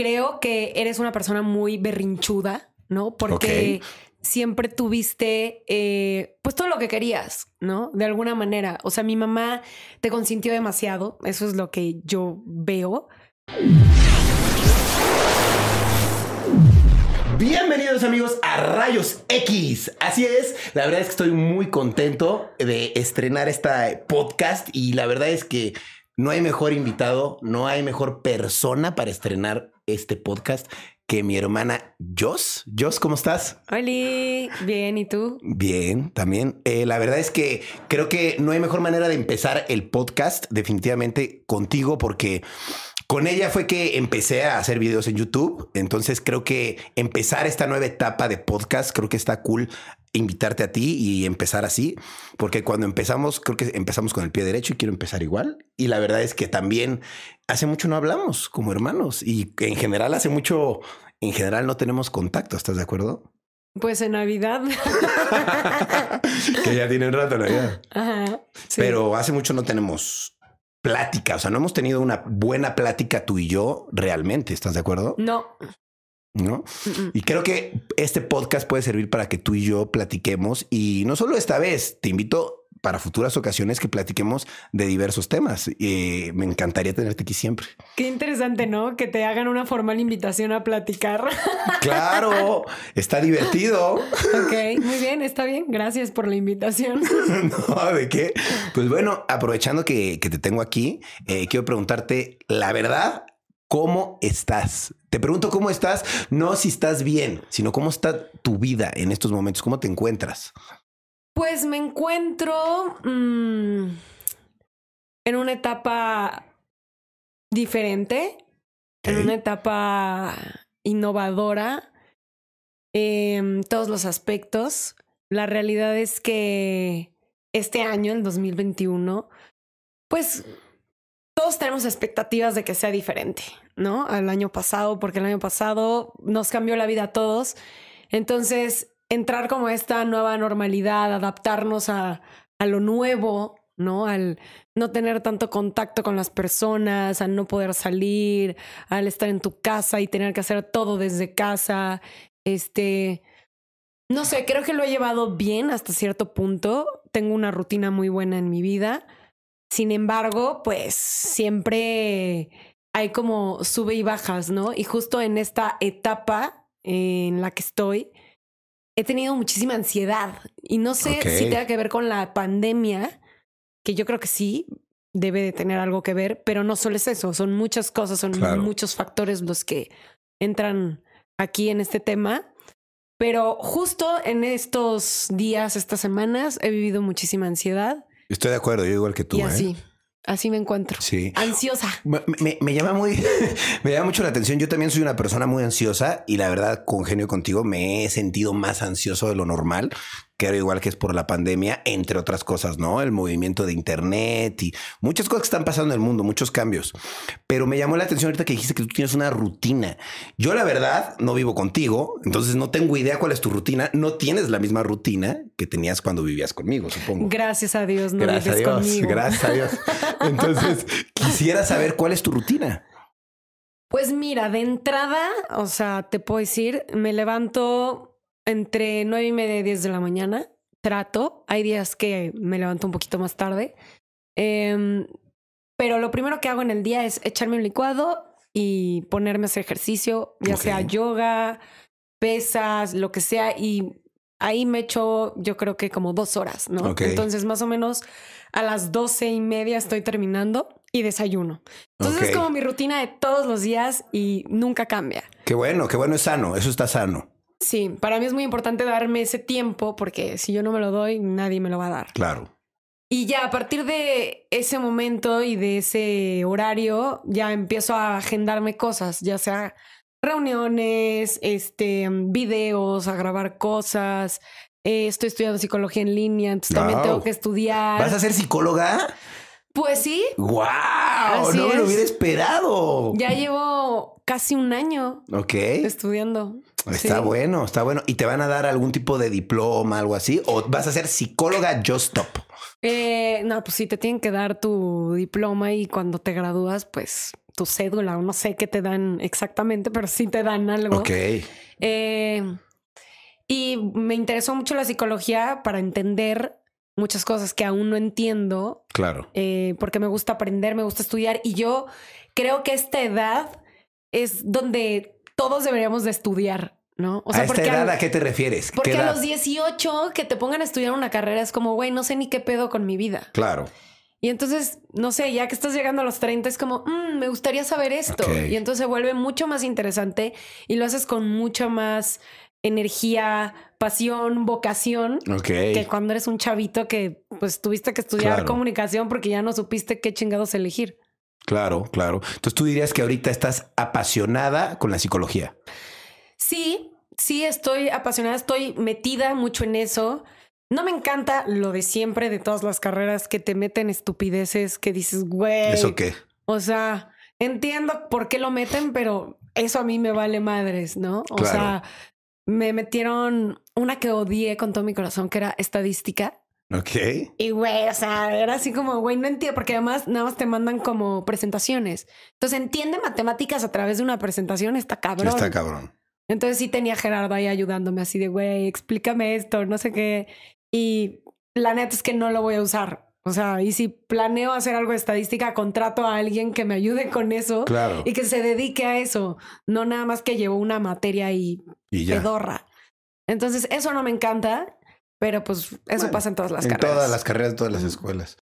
creo que eres una persona muy berrinchuda, ¿no? Porque siempre tuviste eh, pues todo lo que querías, ¿no? De alguna manera. O sea, mi mamá te consintió demasiado, eso es lo que yo veo. Bienvenidos amigos a Rayos X. Así es, la verdad es que estoy muy contento de estrenar esta podcast y la verdad es que no hay mejor invitado, no hay mejor persona para estrenar este podcast que mi hermana Jos. Jos, ¿cómo estás? Hola, bien, ¿y tú? Bien, también. Eh, la verdad es que creo que no hay mejor manera de empezar el podcast definitivamente contigo porque con ella fue que empecé a hacer videos en YouTube. Entonces creo que empezar esta nueva etapa de podcast, creo que está cool invitarte a ti y empezar así, porque cuando empezamos, creo que empezamos con el pie derecho y quiero empezar igual. Y la verdad es que también hace mucho no hablamos como hermanos y en general hace mucho, en general no tenemos contacto, ¿estás de acuerdo? Pues en Navidad. que ya tiene un rato Navidad. Ajá, Pero hace mucho no tenemos plática. O sea, no hemos tenido una buena plática tú y yo realmente. ¿Estás de acuerdo? No. ¿No? Y creo que este podcast puede servir para que tú y yo platiquemos. Y no solo esta vez, te invito para futuras ocasiones que platiquemos de diversos temas. Y me encantaría tenerte aquí siempre. Qué interesante, ¿no? Que te hagan una formal invitación a platicar. Claro, está divertido. Ok, muy bien, está bien. Gracias por la invitación. no, ¿de qué? Pues bueno, aprovechando que, te tengo aquí, eh, quiero preguntarte la verdad. ¿Cómo estás? Te pregunto cómo estás, no si estás bien, sino cómo está tu vida en estos momentos, cómo te encuentras. Pues me encuentro mm, en una etapa diferente, en una etapa innovadora en todos los aspectos. La realidad es que este año, el 2021, pues todos tenemos expectativas de que sea diferente, ¿no? Al año pasado, porque el año pasado nos cambió la vida a todos. Entonces, entrar como esta nueva normalidad, adaptarnos a, a lo nuevo, ¿no? Al no tener tanto contacto con las personas, al no poder salir, al estar en tu casa y tener que hacer todo desde casa. Este, no sé, creo que lo he llevado bien hasta cierto punto. Tengo una rutina muy buena en mi vida. Sin embargo, pues siempre hay como sube y bajas, ¿no? Y justo en esta etapa en la que estoy, he tenido muchísima ansiedad y no sé si tenga que ver con la pandemia, que yo creo que sí debe de tener algo que ver, pero no solo es eso, son muchas cosas, son muchos factores los que entran aquí en este tema. Pero justo en estos días, estas semanas, he vivido muchísima ansiedad. Estoy de acuerdo, yo igual que tú. Y así. ¿eh? Así me encuentro. Sí. Ansiosa. Me, llama muy, me llama mucho la atención. Yo también soy una persona muy ansiosa y la verdad, congenio contigo, me he sentido más ansioso de lo normal creo igual que es por la pandemia, entre otras cosas, ¿no? El movimiento de Internet y muchas cosas que están pasando en el mundo, muchos cambios. Pero me llamó la atención ahorita que dijiste que tú tienes una rutina. Yo la verdad no vivo contigo, entonces no tengo idea cuál es tu rutina. No tienes la misma rutina que tenías cuando vivías conmigo, supongo. Gracias a Dios, no gracias vives a Dios, Gracias a Dios. Entonces, quisiera saber cuál es tu rutina. Pues mira, de entrada, o sea, te puedo decir, me levanto entre nueve y media y diez de la mañana. Trato. Hay días que me levanto un poquito más tarde. Em, pero lo primero que hago en el día es echarme un licuado y ponerme a hacer ejercicio, ya sea yoga, pesas, lo que sea. Y ahí me echo, yo creo que como dos horas, ¿no? Entonces, más o menos a las doce y media estoy terminando y desayuno. Entonces es como mi rutina de todos los días y nunca cambia. Qué bueno, qué bueno es sano, eso está sano. Sí, para mí es muy importante darme ese tiempo porque si yo no me lo doy, nadie me lo va a dar. Claro. Y ya a partir de ese momento y de ese horario, ya empiezo a agendarme cosas, ya sea reuniones, este, videos, a grabar cosas. Eh, estoy estudiando psicología en línea, entonces también tengo que estudiar. ¿Vas a ser psicóloga? Pues sí. ¡Wow! no me lo hubiera esperado. Ya llevo casi un año Ok. estudiando. Está bueno, está bueno. ¿Y te van a dar algún tipo de diploma, algo así? ¿O vas a ser psicóloga Just Stop? Eh, no, pues sí, te tienen que dar tu diploma y cuando te gradúas, pues tu cédula o no sé qué te dan exactamente, pero sí te dan algo. Ok. Eh, y me interesó mucho la psicología para entender muchas cosas que aún no entiendo, Claro. eh, porque me gusta aprender, me gusta estudiar y yo creo que esta edad es donde todos deberíamos de estudiar, ¿no? O ¿A esta porque edad a- a qué te refieres? porque ¿Qué a los 18 que te pongan a estudiar una carrera es como, güey, no sé ni qué pedo con mi vida. Claro. Y entonces, no sé, ya que estás llegando a los 30 es como, "Mm, me gustaría saber esto. Y entonces se vuelve mucho más interesante y lo haces con mucha más energía, pasión, vocación. Ok. Que cuando eres un chavito que pues tuviste que estudiar Claro. comunicación porque ya no supiste qué chingados elegir. Claro, claro. Entonces tú dirías que ahorita estás apasionada con la psicología. Sí, sí, estoy apasionada, estoy metida mucho en eso. No me encanta lo de siempre de todas las carreras que te meten estupideces que dices, güey. ¿Eso qué? O sea, entiendo por qué lo meten, pero eso a mí me vale madres, ¿no? O Claro. sea, me metieron una que odié con todo mi corazón, que era estadística. Ok. Y güey, o sea, era así como, güey, no entiendo, porque además nada más te mandan como presentaciones. Entonces, entiende matemáticas a través de una presentación, está cabrón. Está cabrón. Entonces sí tenía a Gerardo ahí ayudándome así de, güey, explícame esto, no sé qué. Y la neta es que no lo voy a usar. O sea, y si planeo hacer algo de estadística, contrato a alguien que me ayude con eso Claro. y que se dedique a eso, no nada más que llevo una materia y Y ya. pedorra. Entonces, eso no me encanta, pero pues eso Bueno, pasa en todas las en carreras. todas las carreras, todas las escuelas.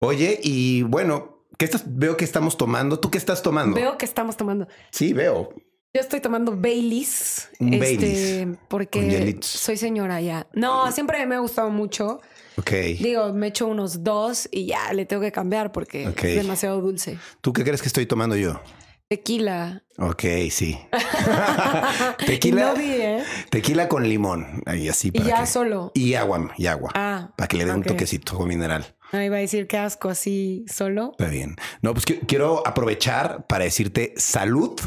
Oye, y bueno, ¿qué estás? Veo que estamos tomando. ¿Tú qué estás tomando? Veo que estamos tomando. Sí, veo. Yo estoy tomando Baileys. Un este, Baileys, Porque soy señora ya. No, siempre me ha gustado mucho. Ok. Digo, me echo unos dos y ya le tengo que cambiar porque Ok. es demasiado dulce. ¿Tú qué crees que estoy tomando yo? Tequila. Ok, sí. Y tequila, no vi, ¿eh? tequila con limón. Ahí así Y para ya que- solo. Y agua, y agua. Ah. para que le dé un toquecito agua mineral. Ah, iba a decir qué asco así solo. Está bien. No, pues qui- quiero aprovechar para decirte salud,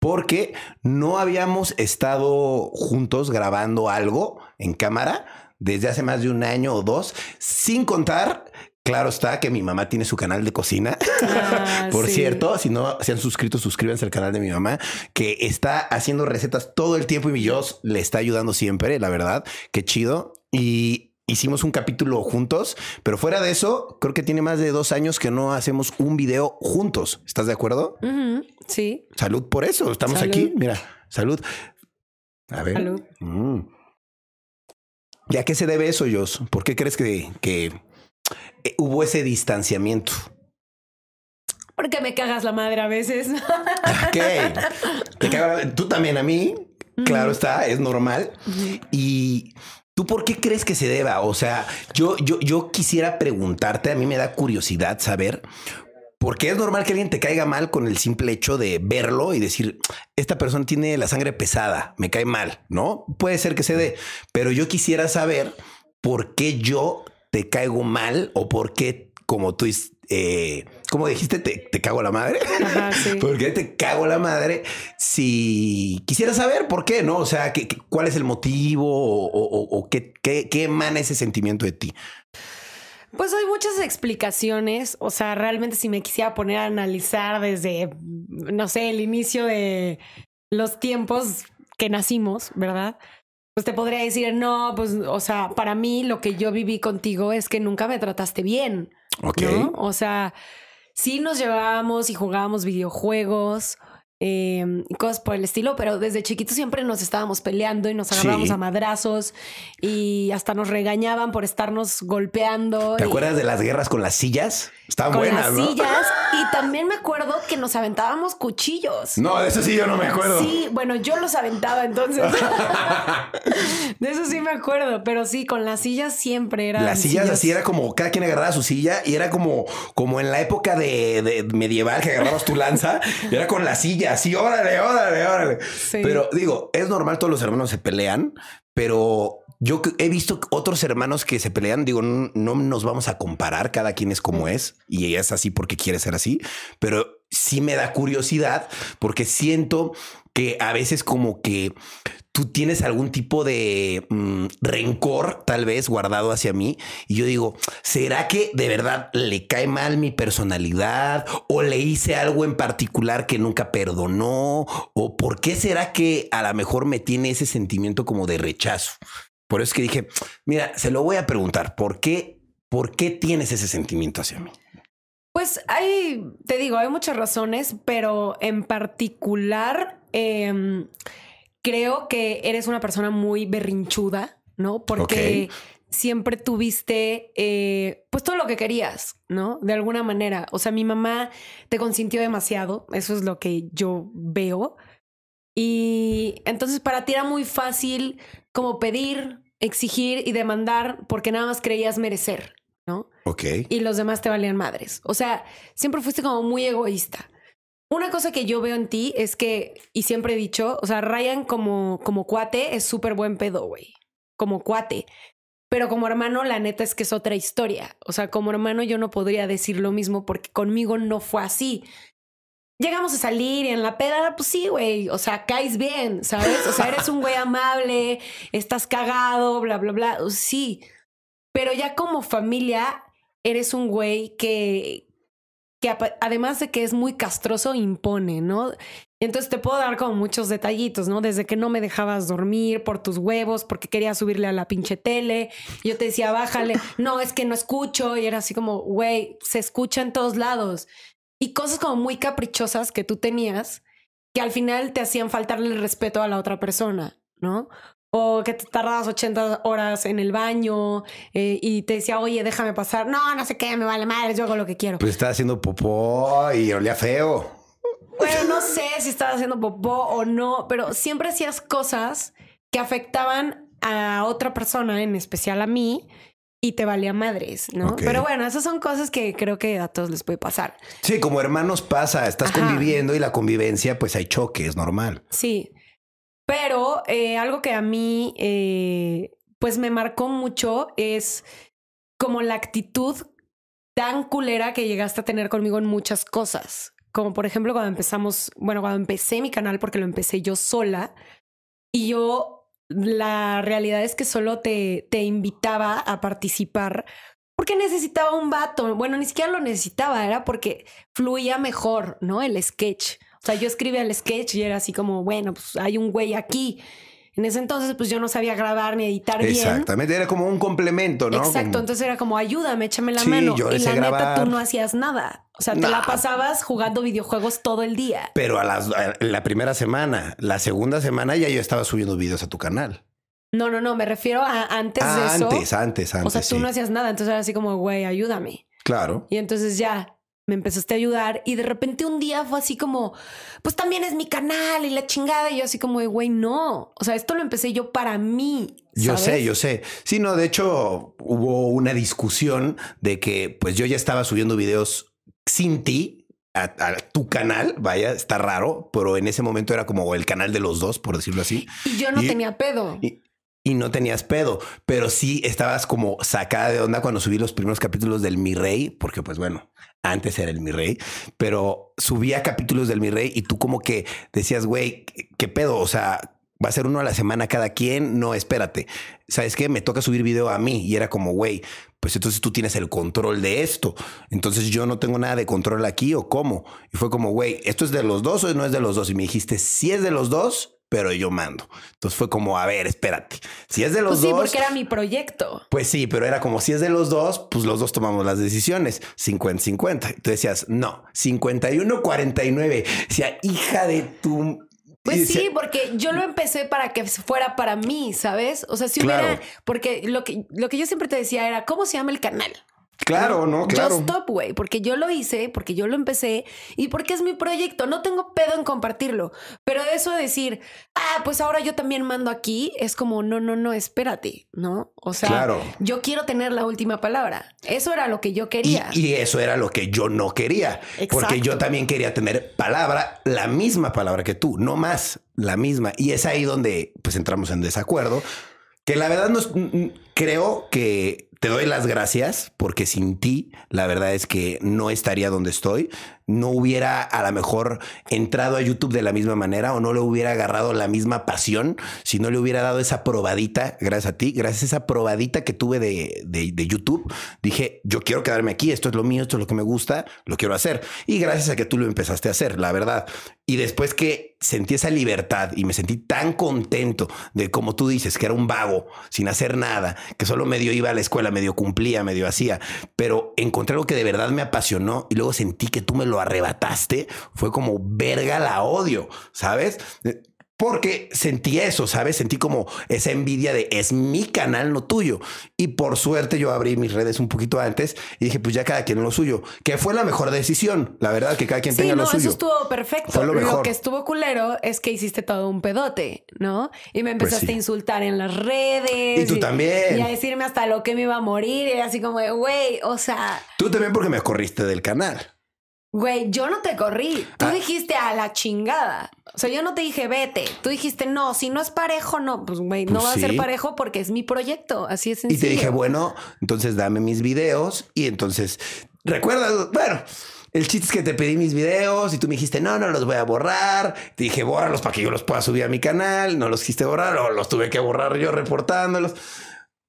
porque no habíamos estado juntos grabando algo en cámara desde hace más de un año o dos, sin contar. Claro está que mi mamá tiene su canal de cocina. Ah, Por sí. cierto, si no se han suscrito, suscríbanse al canal de mi mamá, que está haciendo recetas todo el tiempo y mi Dios le está ayudando siempre, la verdad. Qué chido. Y hicimos un capítulo juntos, pero fuera de eso, creo que tiene más de dos años que no hacemos un video juntos. ¿Estás de acuerdo? Sí. Salud por eso. Estamos Salud. aquí. Mira, salud. A ver. Salud. Mm. ¿Y a qué se debe eso, Jos? ¿Por qué crees que, que eh, hubo ese distanciamiento? Porque me cagas la madre a veces. Ok. Te Tú también a mí. Claro está, es normal. Y tú, ¿por qué crees que se deba? O sea, yo, yo, yo quisiera preguntarte, a mí me da curiosidad saber. Porque es normal que alguien te caiga mal con el simple hecho de verlo y decir, esta persona tiene la sangre pesada, me cae mal, ¿no? Puede ser que se dé, pero yo quisiera saber por qué yo te caigo mal o por qué, como tú, eh, como dijiste, te, te cago la madre. Ajá, sí. ¿Por qué te cago la madre? Si quisiera saber por qué, ¿no? O sea, ¿qué, qué- cuál es el motivo o, o- o qué, qué, qué emana ese sentimiento de ti? Pues hay muchas explicaciones. O sea, realmente si me quisiera poner a analizar desde, no sé, el inicio de los tiempos que nacimos, ¿verdad? Pues te podría decir, no, pues, o sea, para mí lo que yo viví contigo es que nunca me trataste bien. Ok. ¿no? O sea, sí nos llevábamos y jugábamos videojuegos eh, cosas por el estilo, pero desde chiquitos siempre nos estábamos peleando y nos agarrábamos Sí. a madrazos y hasta nos regañaban por estarnos golpeando. ¿Te y- acuerdas de las guerras con las sillas? Estaban con buenas, las ¿no? sillas y también me acuerdo que nos aventábamos cuchillos. No, de eso sí yo no me acuerdo. Sí, bueno, yo los aventaba entonces. de eso sí me acuerdo, pero sí, con las sillas siempre era. Las sillas así era como cada quien agarraba su silla y era como, como en la época de, de medieval que agarrabas tu lanza y era con la silla así, órale, órale, órale. Sí. Pero digo, es normal, todos los hermanos se pelean, pero yo he visto otros hermanos que se pelean. Digo, no, no nos vamos a comparar, cada quien es como es y ella es así porque quiere ser así, pero sí me da curiosidad porque siento que a veces como que tú tienes algún tipo de mm, rencor tal vez guardado hacia mí y yo digo, ¿será que de verdad le cae mal mi personalidad o le hice algo en particular que nunca perdonó o por qué será que a lo mejor me tiene ese sentimiento como de rechazo? Por eso es que dije, mira, se lo voy a preguntar, ¿por qué, por qué tienes ese sentimiento hacia mí? Pues hay, te digo, hay muchas razones, pero en particular em, creo que eres una persona muy berrinchuda, ¿no? Porque siempre tuviste, eh, pues todo lo que querías, ¿no? De alguna manera. O sea, mi mamá te consintió demasiado, eso es lo que yo veo. Y entonces para ti era muy fácil como pedir, exigir y demandar porque nada más creías merecer, ¿no? Ok. Y los demás te valían madres. O sea, siempre fuiste como muy egoísta. Una cosa que yo veo en ti es que, y siempre he dicho, o sea, Ryan como, como cuate es súper buen pedo, güey. Como cuate. Pero como hermano, la neta es que es otra historia. O sea, como hermano yo no podría decir lo mismo porque conmigo no fue así. Llegamos a salir y en la peda, pues sí, güey. O sea, caes bien, ¿sabes? O sea, eres un güey amable, estás cagado, bla, bla, bla. Sí. Pero ya como familia, eres un güey que, que además de que es muy castroso, impone, ¿no? Entonces te puedo dar como muchos detallitos, ¿no? Desde que no me dejabas dormir por tus huevos, porque quería subirle a la pinche tele. Yo te decía, bájale. No, es que no escucho. Y era así como, güey, se escucha en todos lados. Y cosas como muy caprichosas que tú tenías que al final te hacían faltarle el respeto a la otra persona, ¿no? O que te tardabas 80 horas en el baño eh, y te decía, oye, déjame pasar. No, no sé qué, me vale madre, yo hago lo que quiero. Pues estaba haciendo popó y olía feo. Bueno, no sé si estaba haciendo popó o no, pero siempre hacías cosas que afectaban a otra persona, en especial a mí, y te valía madres, ¿no? Pero bueno, esas son cosas que creo que a todos les puede pasar. Sí, como hermanos pasa, estás conviviendo y la convivencia, pues hay choque, es normal. Sí. Pero eh, algo que a mí, eh, pues me marcó mucho es como la actitud tan culera que llegaste a tener conmigo en muchas cosas. Como por ejemplo cuando empezamos, bueno, cuando empecé mi canal, porque lo empecé yo sola, y yo, la realidad es que solo te, te invitaba a participar porque necesitaba un vato. Bueno, ni siquiera lo necesitaba, era porque fluía mejor, ¿no? El sketch. O sea, yo escribía el sketch y era así como, bueno, pues hay un güey aquí. En ese entonces, pues yo no sabía grabar ni editar bien. Exactamente, era como un complemento, ¿no? Exacto, entonces era como, ayúdame, échame la mano. y la neta, tú no hacías nada. O sea, te la pasabas jugando videojuegos todo el día. Pero a, la primera semana, la segunda semana ya yo estaba subiendo videos a tu canal. No, no, no, me refiero a antes de eso. Antes, antes, antes. O sea, tú no hacías nada, entonces era así como, güey, ayúdame. Claro. Y entonces ya me empezaste a ayudar y de repente un día fue así como, pues también es mi canal y la chingada. Y yo así como, güey, no. O sea, esto lo empecé yo para mí. Yo sé, yo sé. Sí, no, de hecho hubo una discusión de que pues yo ya estaba subiendo videos sin ti. A, tu canal, vaya, está raro, pero en ese momento era como el canal de los dos, por decirlo así. Y yo no tenía pedo. Y, y no tenías pedo, pero sí estabas como sacada de onda cuando subí los primeros capítulos del Mi Rey, porque pues bueno, antes era el Mi Rey, pero subía capítulos del Mi Rey y tú como que decías, güey, ¿qué pedo? O sea, va a ser uno a la semana cada quien. No, espérate. ¿Sabes qué? Me toca subir video a mí y era como, güey, pues entonces tú tienes el control de esto. Entonces yo no tengo nada de control aquí o cómo. Y fue como, güey, ¿esto es de los dos o no es de los dos? Y me dijiste, si es de los dos, pero yo mando. Entonces fue como, a ver, espérate. Si es de los pues dos. Sí, porque era mi proyecto. Pues sí, pero era como si es de los dos, pues los dos tomamos las decisiones 50-50. Tú decías, no, 51-49. O sea, hija de tu. Pues sí, porque yo lo empecé para que fuera para mí, ¿sabes? O sea, si hubiera, porque lo que, lo que yo siempre te decía era, ¿cómo se llama el canal? Claro, no, claro. Just Stop, güey, porque yo lo hice, porque yo lo empecé y porque es mi proyecto. No tengo pedo en compartirlo. Pero eso de decir, ah, pues ahora yo también mando aquí, es como, no, no, no, espérate, ¿no? O sea, yo quiero tener la última palabra. Eso era lo que yo quería. Y, eso era lo que yo no quería. Porque yo también quería tener palabra, la misma palabra que tú, no más, la misma. Y es ahí donde pues entramos en desacuerdo. Que la verdad no creo que te doy las gracias porque sin ti, la verdad es que no estaría donde estoy. No hubiera a lo mejor entrado a YouTube de la misma manera o no le hubiera agarrado la misma pasión si no le hubiera dado esa probadita, gracias a ti, gracias a esa probadita que tuve de, de, de YouTube. Dije, yo quiero quedarme aquí, esto es lo mío, esto es lo que me gusta, lo quiero hacer. Y gracias a que tú lo empezaste a hacer, la verdad. Y después que sentí esa libertad y me sentí tan contento de como tú dices, que era un vago, sin hacer nada, que solo medio iba a la escuela, medio cumplía, medio hacía, pero encontré algo que de verdad me apasionó y luego sentí que tú me lo arrebataste, fue como verga la odio, ¿sabes? Porque sentí eso, ¿sabes? Sentí como esa envidia de es mi canal, no tuyo. Y por suerte yo abrí mis redes un poquito antes y dije, pues ya cada quien lo suyo, que fue la mejor decisión, la verdad, que cada quien tenga lo suyo. Eso estuvo perfecto. lo, que estuvo culero es que hiciste todo un pedote, ¿no? Y me pues empezaste a insultar en las redes. Y tú también. Y a decirme hasta lo que me iba a morir. Y así como, güey, o sea. Tú también porque me corriste del canal. Güey, yo no te corrí. Tú ah. dijiste a la chingada. O sea, yo no te dije vete. Tú dijiste no, si no es parejo, no. Pues, güey, no pues va a ser parejo porque es mi proyecto. Así es sencillo. Y te dije, bueno, entonces dame mis videos. Y entonces, recuerda, bueno, el chiste es que te pedí mis videos y tú me dijiste, no, no los voy a borrar. Te dije, bórralos para que yo los pueda subir a mi canal. No los quisiste borrar o los tuve que borrar yo reportándolos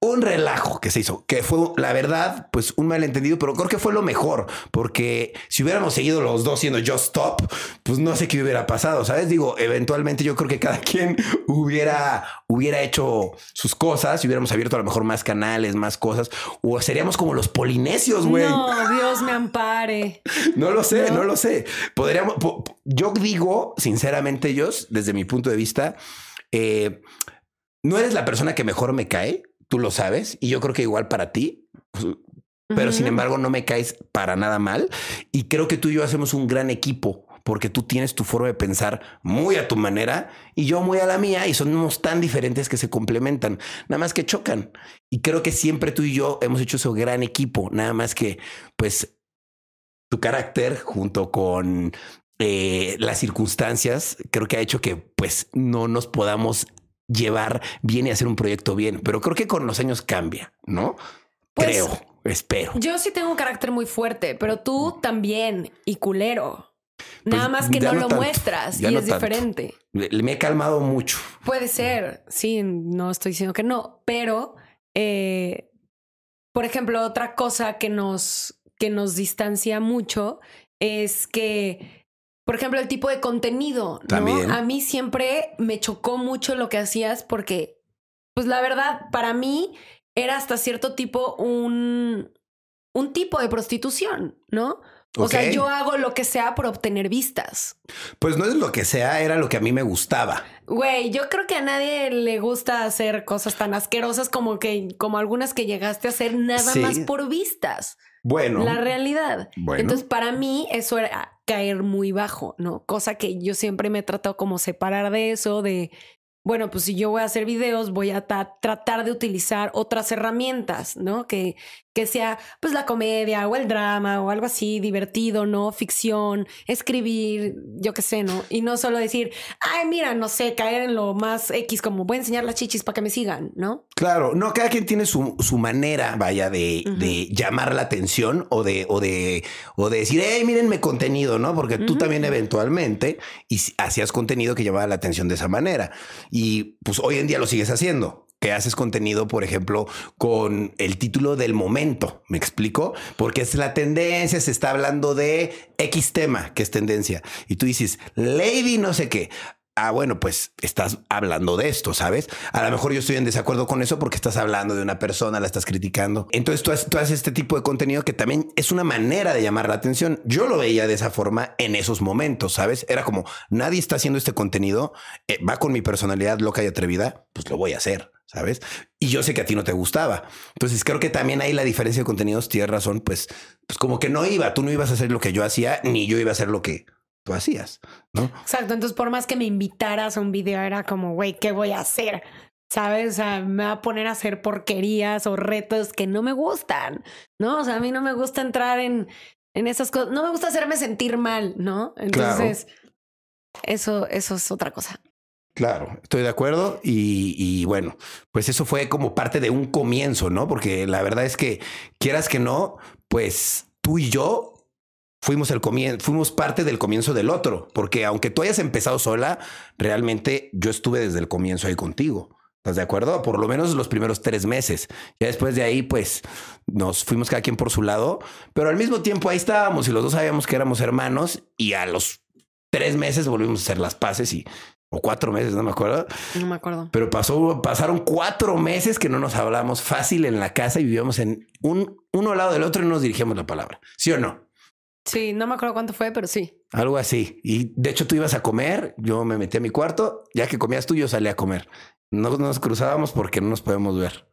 un relajo que se hizo, que fue la verdad, pues un malentendido, pero creo que fue lo mejor, porque si hubiéramos seguido los dos siendo Just Stop, pues no sé qué hubiera pasado, ¿sabes? Digo, eventualmente yo creo que cada quien hubiera, hubiera hecho sus cosas, y hubiéramos abierto a lo mejor más canales, más cosas, o seríamos como los polinesios, güey. No, Dios me ampare. no lo sé, no, lo sé. Podríamos, yo digo, sinceramente, ellos, desde mi punto de vista, eh, no eres la persona que mejor me cae, tú lo sabes y yo creo que igual para ti. Pero sin embargo, no me caes para nada mal. Y creo que tú y yo hacemos un gran equipo porque tú tienes tu forma de pensar muy a tu manera y yo muy a la mía y somos tan diferentes que se complementan, nada más que chocan. Y creo que siempre tú y yo hemos hecho ese gran equipo, nada más que pues tu carácter junto con eh, las circunstancias creo que ha hecho que pues no nos podamos llevar bien y hacer un proyecto bien, pero creo que con los años cambia, ¿no? Pues, creo, espero. Yo sí tengo un carácter muy fuerte, pero tú también y culero. Pues, Nada más que no, lo muestras y es diferente. Me he calmado mucho. Puede ser, sí, no estoy diciendo que no, pero eh, por ejemplo, otra cosa que nos, que nos distancia mucho es que por ejemplo, el tipo de contenido, ¿no? A mí siempre me chocó mucho lo que hacías porque, pues la verdad, para mí era hasta cierto tipo un, un tipo de prostitución, ¿no? O sea, yo hago lo que sea por obtener vistas. Pues no es lo que sea, era lo que a mí me gustaba. Güey, yo creo que a nadie le gusta hacer cosas tan asquerosas como que, como algunas que llegaste a hacer nada más por vistas. Bueno. La realidad. Entonces, para mí, eso era caer muy bajo, ¿no? Cosa que yo siempre me he tratado como separar de eso, de bueno, pues si yo voy a hacer videos, voy a tratar de utilizar otras herramientas, ¿no? Que, que sea pues la comedia o el drama o algo así divertido, ¿no? Ficción, escribir, yo qué sé, ¿no? Y no solo decir, ay, mira, no sé, caer en lo más X, como voy a enseñar las chichis para que me sigan, ¿no? Claro, no, cada quien tiene su, su manera, vaya, de, de, llamar la atención o de, o de, o de decir, hey, mírenme contenido, ¿no? Porque tú también eventualmente hacías contenido que llamaba la atención de esa manera. Y pues hoy en día lo sigues haciendo que haces contenido, por ejemplo, con el título del momento. ¿Me explico? Porque es la tendencia, se está hablando de X tema, que es tendencia. Y tú dices, Lady no sé qué. Ah, bueno, pues estás hablando de esto, ¿sabes? A lo mejor yo estoy en desacuerdo con eso porque estás hablando de una persona, la estás criticando. Entonces tú haces, este tipo de contenido que también es una manera de llamar la atención. Yo lo veía de esa forma en esos momentos, ¿sabes? Era como, nadie está haciendo este contenido, eh, va con mi personalidad loca y atrevida, pues lo voy a hacer. ¿Sabes? Y yo sé que a ti no te gustaba. Entonces creo que también ahí la diferencia de contenidos, tienes razón, pues, pues como que no iba, tú no ibas a hacer lo que yo hacía, ni yo iba a hacer lo que tú hacías, ¿no? Exacto, entonces por más que me invitaras a un video, era como, güey, ¿qué voy a hacer? ¿Sabes? O sea, me va a poner a hacer porquerías o retos que no me gustan, ¿no? O sea, a mí no me gusta entrar en, en esas cosas, no me gusta hacerme sentir mal, ¿no? Entonces, eso, eso es otra cosa. Claro, estoy de acuerdo y, y, bueno, pues eso fue como parte de un comienzo, ¿no? Porque la verdad es que quieras que no, pues tú y yo fuimos el comienzo, fuimos parte del comienzo del otro, porque aunque tú hayas empezado sola, realmente yo estuve desde el comienzo ahí contigo. ¿Estás de acuerdo? Por lo menos los primeros tres meses. Ya después de ahí, pues nos fuimos cada quien por su lado, pero al mismo tiempo ahí estábamos y los dos sabíamos que éramos hermanos y a los tres meses volvimos a hacer las paces y o cuatro meses, no me acuerdo. No me acuerdo. Pero pasó, pasaron cuatro meses que no nos hablamos fácil en la casa y vivíamos en un uno al lado del otro y no nos dirigíamos la palabra. ¿Sí o no? Sí, no me acuerdo cuánto fue, pero sí. Algo así. Y de hecho tú ibas a comer, yo me metí a mi cuarto, ya que comías tú, yo salí a comer. No nos cruzábamos porque no nos podemos ver.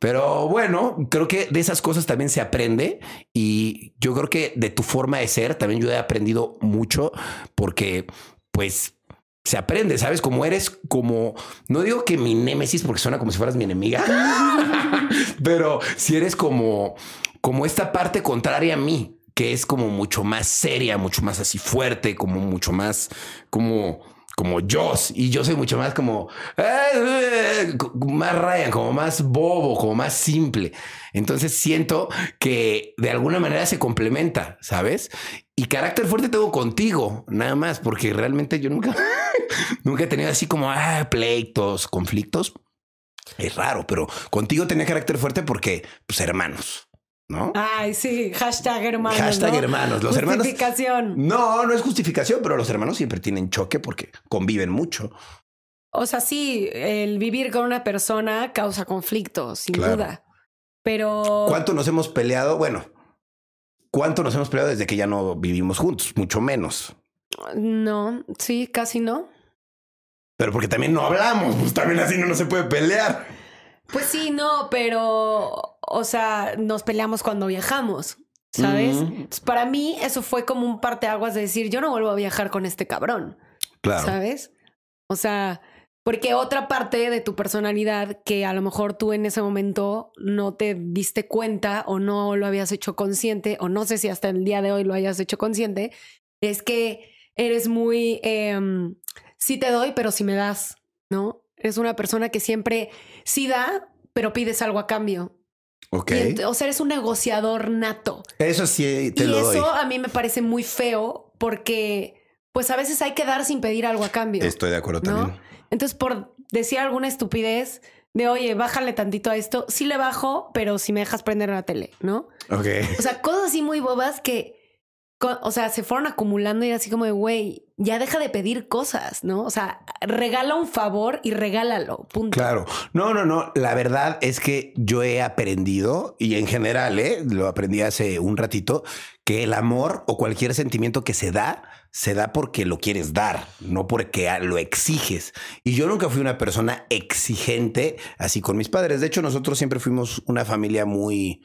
Pero bueno, creo que de esas cosas también se aprende y yo creo que de tu forma de ser también yo he aprendido mucho porque pues se aprende, ¿sabes? Como eres como, no digo que mi némesis porque suena como si fueras mi enemiga, pero si eres como, como esta parte contraria a mí, que es como mucho más seria, mucho más así fuerte, como mucho más, como como Joss y yo soy mucho más como eh, más Ryan, como más bobo, como más simple. Entonces siento que de alguna manera se complementa, ¿sabes? Y carácter fuerte tengo contigo, nada más, porque realmente yo nunca, nunca he tenido así como ah, pleitos, conflictos. Es raro, pero contigo tenía carácter fuerte porque, pues, hermanos. ¿No? Ay, sí, hashtag hermanos. Hashtag hermanos. Los hermanos. Justificación. No, no es justificación, pero los hermanos siempre tienen choque porque conviven mucho. O sea, sí, el vivir con una persona causa conflicto, sin duda. Pero. ¿Cuánto nos hemos peleado? Bueno, ¿cuánto nos hemos peleado desde que ya no vivimos juntos? Mucho menos. No, sí, casi no. Pero porque también no hablamos, pues también así no se puede pelear. Pues sí, no, pero, o sea, nos peleamos cuando viajamos, ¿sabes? para mí eso fue como un parteaguas de decir, yo no vuelvo a viajar con este cabrón. Claro. ¿Sabes? O sea, porque otra parte de tu personalidad que a lo mejor tú en ese momento no te diste cuenta o no lo habías hecho consciente, o no sé si hasta el día de hoy lo hayas hecho consciente, es que eres muy, eh, sí te doy, pero si me das, ¿no? Eres una persona que siempre sí da, pero pides algo a cambio. Ok. o sea, eres un negociador nato. Eso sí te y lo eso a mí me parece muy feo porque, pues a veces hay que dar sin pedir algo a cambio. Estoy de acuerdo también. Entonces, por decir alguna estupidez de, oye, bájale tantito a esto, sí le bajo, pero si me dejas prender la tele, ¿no? Ok. O sea, cosas así muy bobas que o sea, se fueron acumulando y así como de, güey, ya deja de pedir cosas, ¿no? O sea, regala un favor y regálalo, punto. Claro. No, no, no. La verdad es que yo he aprendido, y en general, ¿eh? lo aprendí hace un ratito, que el amor o cualquier sentimiento que se da, se da porque lo quieres dar, no porque lo exiges. Y yo nunca fui una persona exigente así con mis padres. De hecho, nosotros siempre fuimos una familia muy,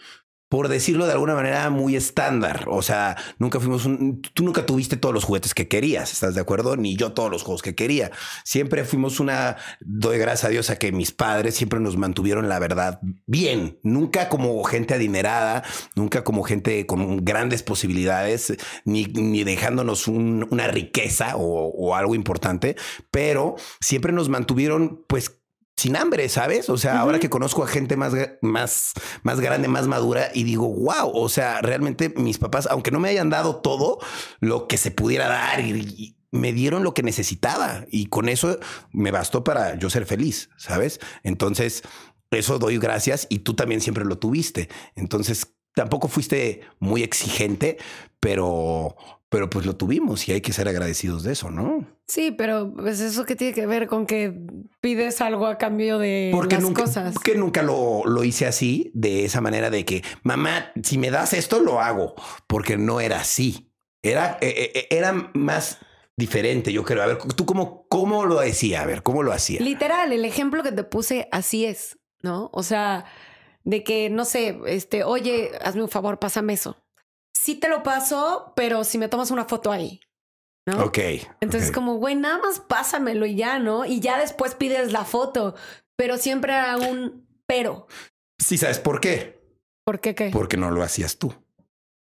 por decirlo de alguna manera, muy estándar. O sea, nunca fuimos un, tú nunca tuviste todos los juguetes que querías, ¿estás de acuerdo? Ni yo todos los juegos que quería. Siempre fuimos una, doy gracias a Dios a que mis padres siempre nos mantuvieron la verdad bien, nunca como gente adinerada, nunca como gente con grandes posibilidades, ni, ni dejándonos una riqueza o, o algo importante, pero siempre nos mantuvieron pues sin hambre, ¿sabes? O sea, ahora que conozco a gente más, más, más grande, más madura y digo, wow, o sea, realmente mis papás, aunque no me hayan dado todo lo que se pudiera dar y, me dieron lo que necesitaba y con eso me bastó para yo ser feliz, ¿sabes? Entonces, eso doy gracias y tú también siempre lo tuviste. Entonces, tampoco fuiste muy exigente, pero, pero pues lo tuvimos y hay que ser agradecidos de eso, ¿no? Sí, pero pues eso que tiene que ver con que pides algo a cambio de porque las nunca, cosas. Porque nunca lo, lo hice así, de esa manera de que, mamá, si me das esto, lo hago, porque no era así. Era, eh, eh, era más diferente, yo creo. A ver, tú cómo, cómo lo decía, a ver, cómo lo hacía. Literal, el ejemplo que te puse así es, ¿no? O sea, de que, no sé, este, oye, hazme un favor, pásame eso sí te lo paso, pero si me tomas una foto ahí. ¿no? Ok. Entonces, como, güey, nada más pásamelo y ya, ¿no? Y ya después pides la foto, pero siempre era un pero. Sí, ¿sabes por qué? ¿Por qué qué? Porque no lo hacías tú.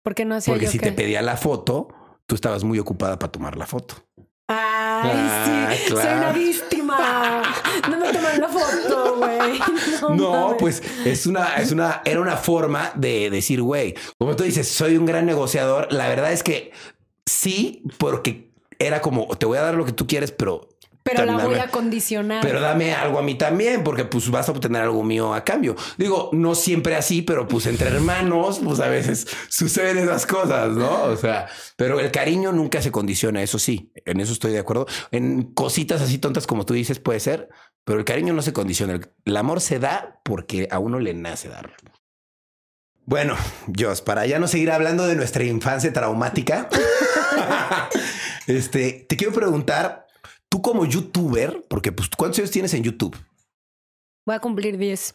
¿Por qué no hacía Porque yo si qué? te pedía la foto, tú estabas muy ocupada para tomar la foto. Ay, Ah, sí, soy claro. una víctima. No me toman la foto, güey. No, pues es una, es una, era una forma de decir, güey, como tú dices, soy un gran negociador. La verdad es que sí, porque era como, te voy a dar lo que tú quieres, pero Pero la voy a condicionar. Pero dame algo a mí también, porque pues vas a obtener algo mío a cambio. Digo, no siempre así, pero pues entre hermanos, pues a veces suceden esas cosas, ¿no? O sea, pero el cariño nunca se condiciona, eso sí, en eso estoy de acuerdo. En cositas así tontas como tú dices puede ser, pero el cariño no se condiciona. El, el amor se da porque a uno le nace darlo. Bueno, Jos, para ya no seguir hablando de nuestra infancia traumática, este, te quiero preguntar, tú como youtuber, porque pues ¿cuántos años tienes en YouTube? Voy a cumplir 10.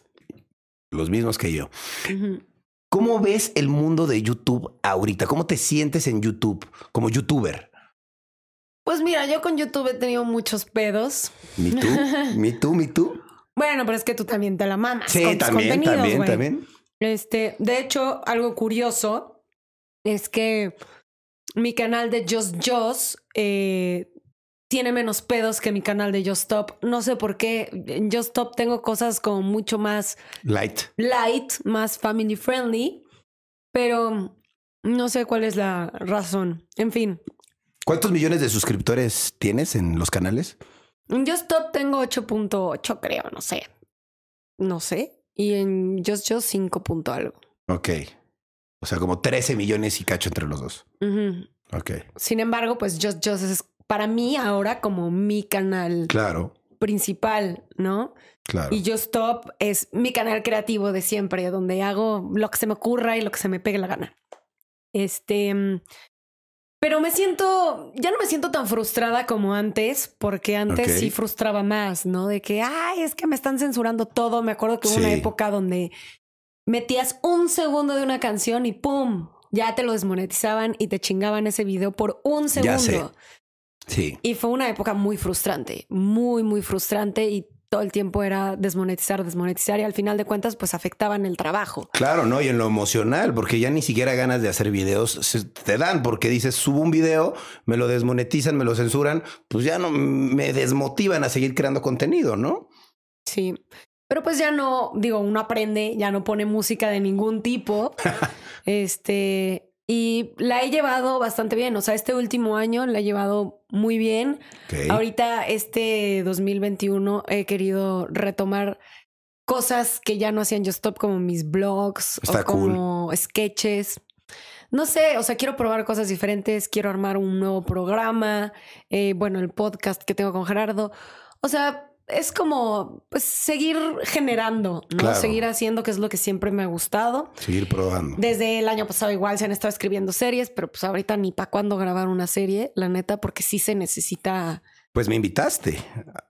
Los mismos que yo. ¿Cómo ves el mundo de YouTube ahorita? ¿Cómo te sientes en YouTube como youtuber? Pues mira, yo con YouTube he tenido muchos pedos. ¿Me tú? ¿Me tú? ¿Me tú? Bueno, pero es que tú también te la mamas. Sí, con también, también, también. Este, de hecho, algo curioso es que mi canal de Just Joss eh, tiene menos pedos que mi canal de Just Stop. No sé por qué. En Just Stop tengo cosas como mucho más Light. light, más family friendly, pero no sé cuál es la razón. En fin, ¿Cuántos millones de suscriptores tienes en los canales? en Just Stop tengo 8.8, creo, no sé. No sé. Y en Just Joss 5 punto algo. Ok. O sea, como 13 millones y cacho entre los dos. Ujú. Ok. Sin embargo, pues Just Just es para mí ahora como mi canal Claro, principal, ¿no? claro. Y Just Stop es mi canal creativo de siempre, donde hago lo que se me ocurra y lo que se me pegue la gana. Este, pero me siento, ya no me siento tan frustrada como antes, porque antes sí frustraba más, ¿no? De que, ay, es que me están censurando todo. Me acuerdo que hubo una época donde metías un segundo de una canción y ¡pum! Ya te lo desmonetizaban y te chingaban ese video por un Ya sé. Sí. Y fue una época muy frustrante, muy, muy frustrante y todo el tiempo era desmonetizar, desmonetizar y al final de cuentas pues afectaban el trabajo. Claro, ¿no? Y en lo emocional, porque ya ni siquiera ganas de hacer videos se te dan, porque dices, subo un video, me lo desmonetizan, me lo censuran, pues ya no me desmotivan a seguir creando contenido, ¿no? Sí. Pero pues ya no, digo, uno aprende, ya no pone música de ningún tipo. este, y la he llevado bastante bien. O sea, este último año la he llevado muy bien. Ahorita, este 2021, he querido retomar cosas que ya no hacían Yo Stop, como mis blogs Está o como sketches. No sé, o sea, quiero probar cosas diferentes, quiero armar un nuevo programa, eh, bueno, el podcast que tengo con Gerardo. O sea, es como pues, seguir generando, ¿no? Claro. Seguir haciendo, que es lo que siempre me ha gustado. Seguir probando. Desde el año pasado igual se han estado escribiendo series, pero pues ahorita ni para cuándo grabar una serie, la neta, porque sí se necesita. Pues me invitaste.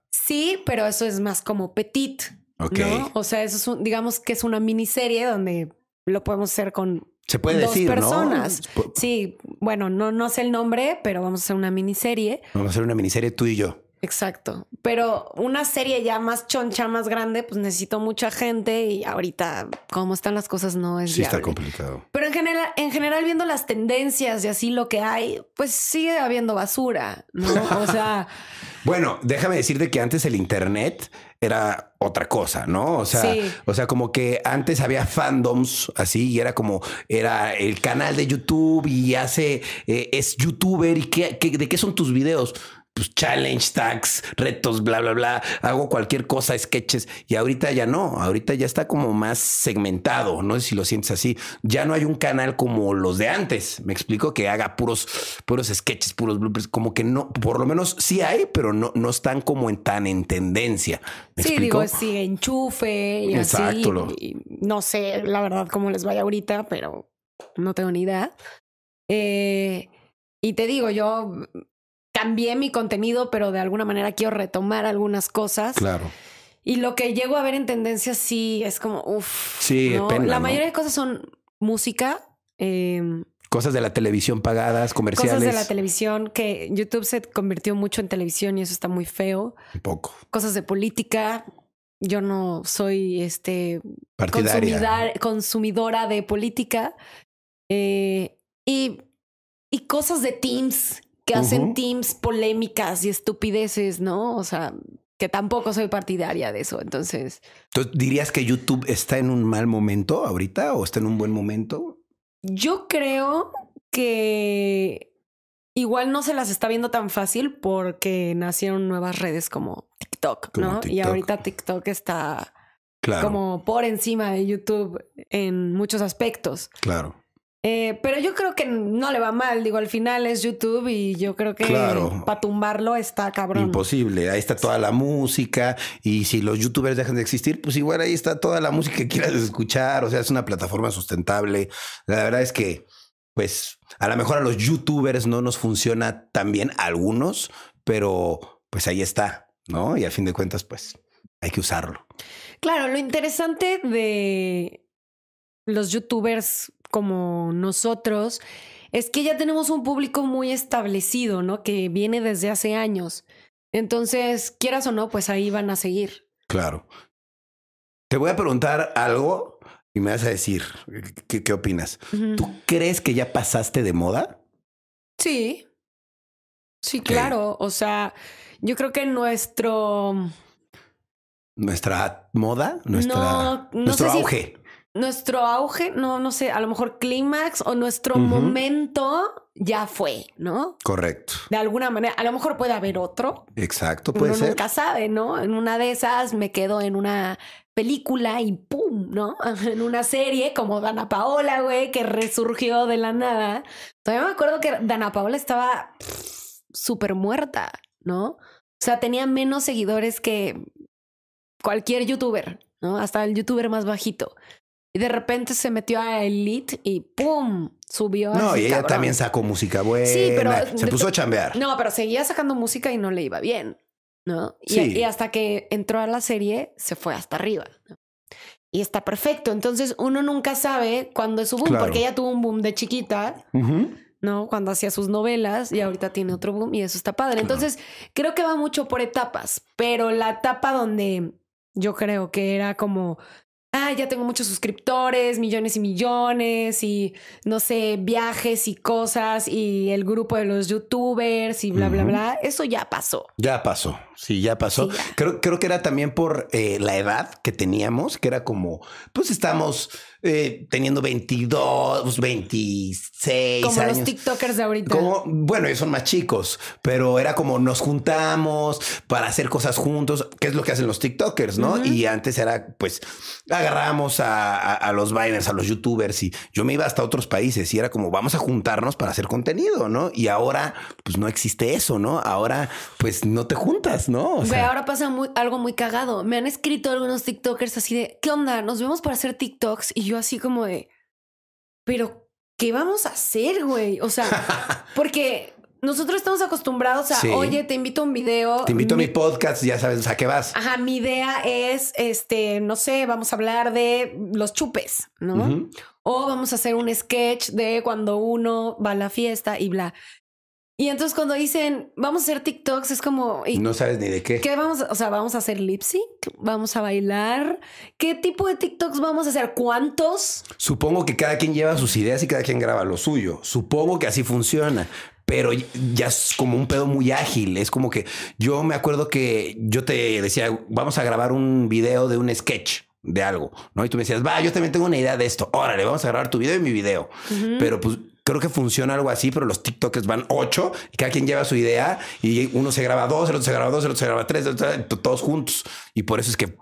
Sí, pero eso es más como petit, Ok. ¿no? O sea, eso es un, digamos que es una miniserie donde lo podemos hacer con Se puede dos decir, personas. ¿no? Sí, bueno, no, no sé el nombre, pero vamos a hacer una miniserie. Vamos a hacer una miniserie tú y yo. Exacto. Pero una serie ya más choncha, más grande, pues necesito mucha gente y ahorita, como están las cosas, no es Sí, está complicado. Pero en general, en general, viendo las tendencias y así lo que hay, pues sigue habiendo basura, ¿no? O sea, Bueno, déjame decirte que antes el internet era otra cosa, ¿no? O sea, Sí. o sea, como que antes había fandoms así y era como era el canal de YouTube y hace eh, es youtuber y qué, qué- de qué son tus videos. Pues challenge tags, retos, bla, bla, bla. Hago cualquier cosa, sketches. Y ahorita ya no. Ahorita ya está como más segmentado. No sé si lo sientes así. Ya no hay un canal como los de antes. Me explico que haga puros, puros sketches, puros bloopers. Como que no, por lo menos sí hay, pero no, no están como en tan en tendencia. ¿Me sí, explico? digo, sí, enchufe y así. Exacto, lo- y no sé, la verdad, cómo les vaya ahorita, pero no tengo ni idea. Eh, y te digo, yo cambié mi contenido, pero de alguna manera quiero retomar algunas cosas. Claro. Y lo que llego a ver en tendencias sí es como, uff. Sí, depende, La ¿no? mayoría de cosas son música, em, Cosas de la televisión pagadas, comerciales. cosas de la televisión, que YouTube se convirtió mucho en televisión y eso está muy feo. Un poco. Cosas de política. Yo no soy este consumidora de política. Eh, y, y cosas de Teams que hacen teams polémicas y estupideces, ¿no? O sea, que tampoco soy partidaria de eso. Entonces, Entonces, ¿dirías que YouTube está en un mal momento ahorita o está en un buen momento? yo creo que igual no se las está viendo tan fácil porque nacieron nuevas redes como TikTok, Como ¿no? Y ahorita TikTok está Claro, como por encima de YouTube en muchos aspectos. claro. Eh, pero yo creo que no le va mal. Digo, al final es YouTube y yo creo que Claro. para tumbarlo está cabrón. Imposible. Ahí está toda la música. Y si los youtubers dejan de existir, pues igual ahí está toda la música que quieras escuchar. O sea, es una plataforma sustentable. La verdad es que, pues, a lo mejor a los youtubers no nos funciona tan bien, algunos, pero pues ahí está, ¿no? Y al fin de cuentas, pues hay que usarlo. Claro, lo interesante de los youtubers como nosotros es que ya tenemos un público muy establecido, ¿no? Que viene desde hace años. Entonces, quieras o no, pues ahí van a seguir. Claro. Te voy a preguntar algo y me vas a decir qué, qué opinas. ¿Tú crees que ya pasaste de moda? Sí. Sí, claro. O sea, yo creo que nuestro, ¿Nuestra moda? ¿Nuestra, No, no nuestro si- auge? Nuestro auge, no, no sé, a lo mejor clímax o nuestro momento ya fue, ¿no? Correcto. De alguna manera, a lo mejor puede haber otro. Exacto, puede Uno ser. nunca sabe, ¿no? En una de esas me quedo en una película y ¡pum! ¿no? En una serie como Dana Paola, güey, que resurgió de la nada. Todavía me acuerdo que Dana Paola estaba súper muerta, ¿no? O sea, tenía menos seguidores que cualquier youtuber, ¿no? Hasta el youtuber más bajito. Y de repente se metió a Elite y ¡pum! Subió. No, así, y ella cabrón. también sacó música buena. Sí, pero- se puso a chambear. No, pero seguía sacando música y no le iba bien, ¿no? Y, Sí. y hasta que entró a la serie se fue hasta arriba. ¿no? Y está perfecto. Entonces uno nunca sabe cuándo es su boom, Claro. porque ella tuvo un boom de chiquita. ¿no? Cuando hacía sus novelas y ahorita tiene otro boom y eso está padre. Entonces creo que va mucho por etapas, pero la etapa donde yo creo que era como... Ah, ya tengo muchos suscriptores, millones y millones, y no sé, viajes y cosas, y el grupo de los youtubers y bla, bla, bla. Eso ya pasó. Ya pasó. Sí, ya pasó. Sí, ya. Creo, creo que era también por eh, la edad que teníamos, que era como, pues estamos eh, teniendo 22, 26 Como años. los TikTokers de ahorita. Como, bueno, ellos son más chicos, pero era como nos juntamos para hacer cosas juntos, que es lo que hacen los TikTokers, ¿no? Y antes era, pues, agarramos a, a- a los Biners, a los YouTubers, y yo me iba hasta otros países y era como, vamos a juntarnos para hacer contenido, ¿no? Y ahora, pues, no existe eso, ¿no? Ahora, pues, no te juntas, ¿no? O Güey, sea, ahora pasa muy- algo muy cagado. Me han escrito algunos TikTokers así de, ¿qué onda? Nos vemos para hacer TikToks. Y yo así como de, pero, ¿qué vamos a hacer, güey? O sea, porque nosotros estamos acostumbrados a, Sí. oye, te invito a un video. te invito a mi podcast, ya sabes a qué vas. Ajá, mi idea es, este, no sé, vamos a hablar de los chupes, ¿no? O vamos a hacer un sketch de cuando uno va a la fiesta y bla. Y entonces cuando dicen, vamos a hacer TikToks, es como, ¿y No sabes ni de qué. qué vamos a, o sea, vamos a hacer lip sync? ¿Vamos a bailar? ¿Qué tipo de TikToks vamos a hacer? ¿Cuántos? Supongo que cada quien lleva sus ideas y cada quien graba lo suyo. Supongo que así funciona. Pero ya es como un pedo muy ágil. Es como que yo me acuerdo que yo te decía, vamos a grabar un video de un sketch de algo, ¿no? Y tú me decías, va, yo también tengo una idea de esto. Órale, vamos a grabar tu video y mi video. Pero pues creo que funciona algo así, pero los TikTokers van ocho y cada quien lleva su idea y uno se graba dos, el otro se graba dos, el otro se graba tres, otro- todos juntos. Y por eso es que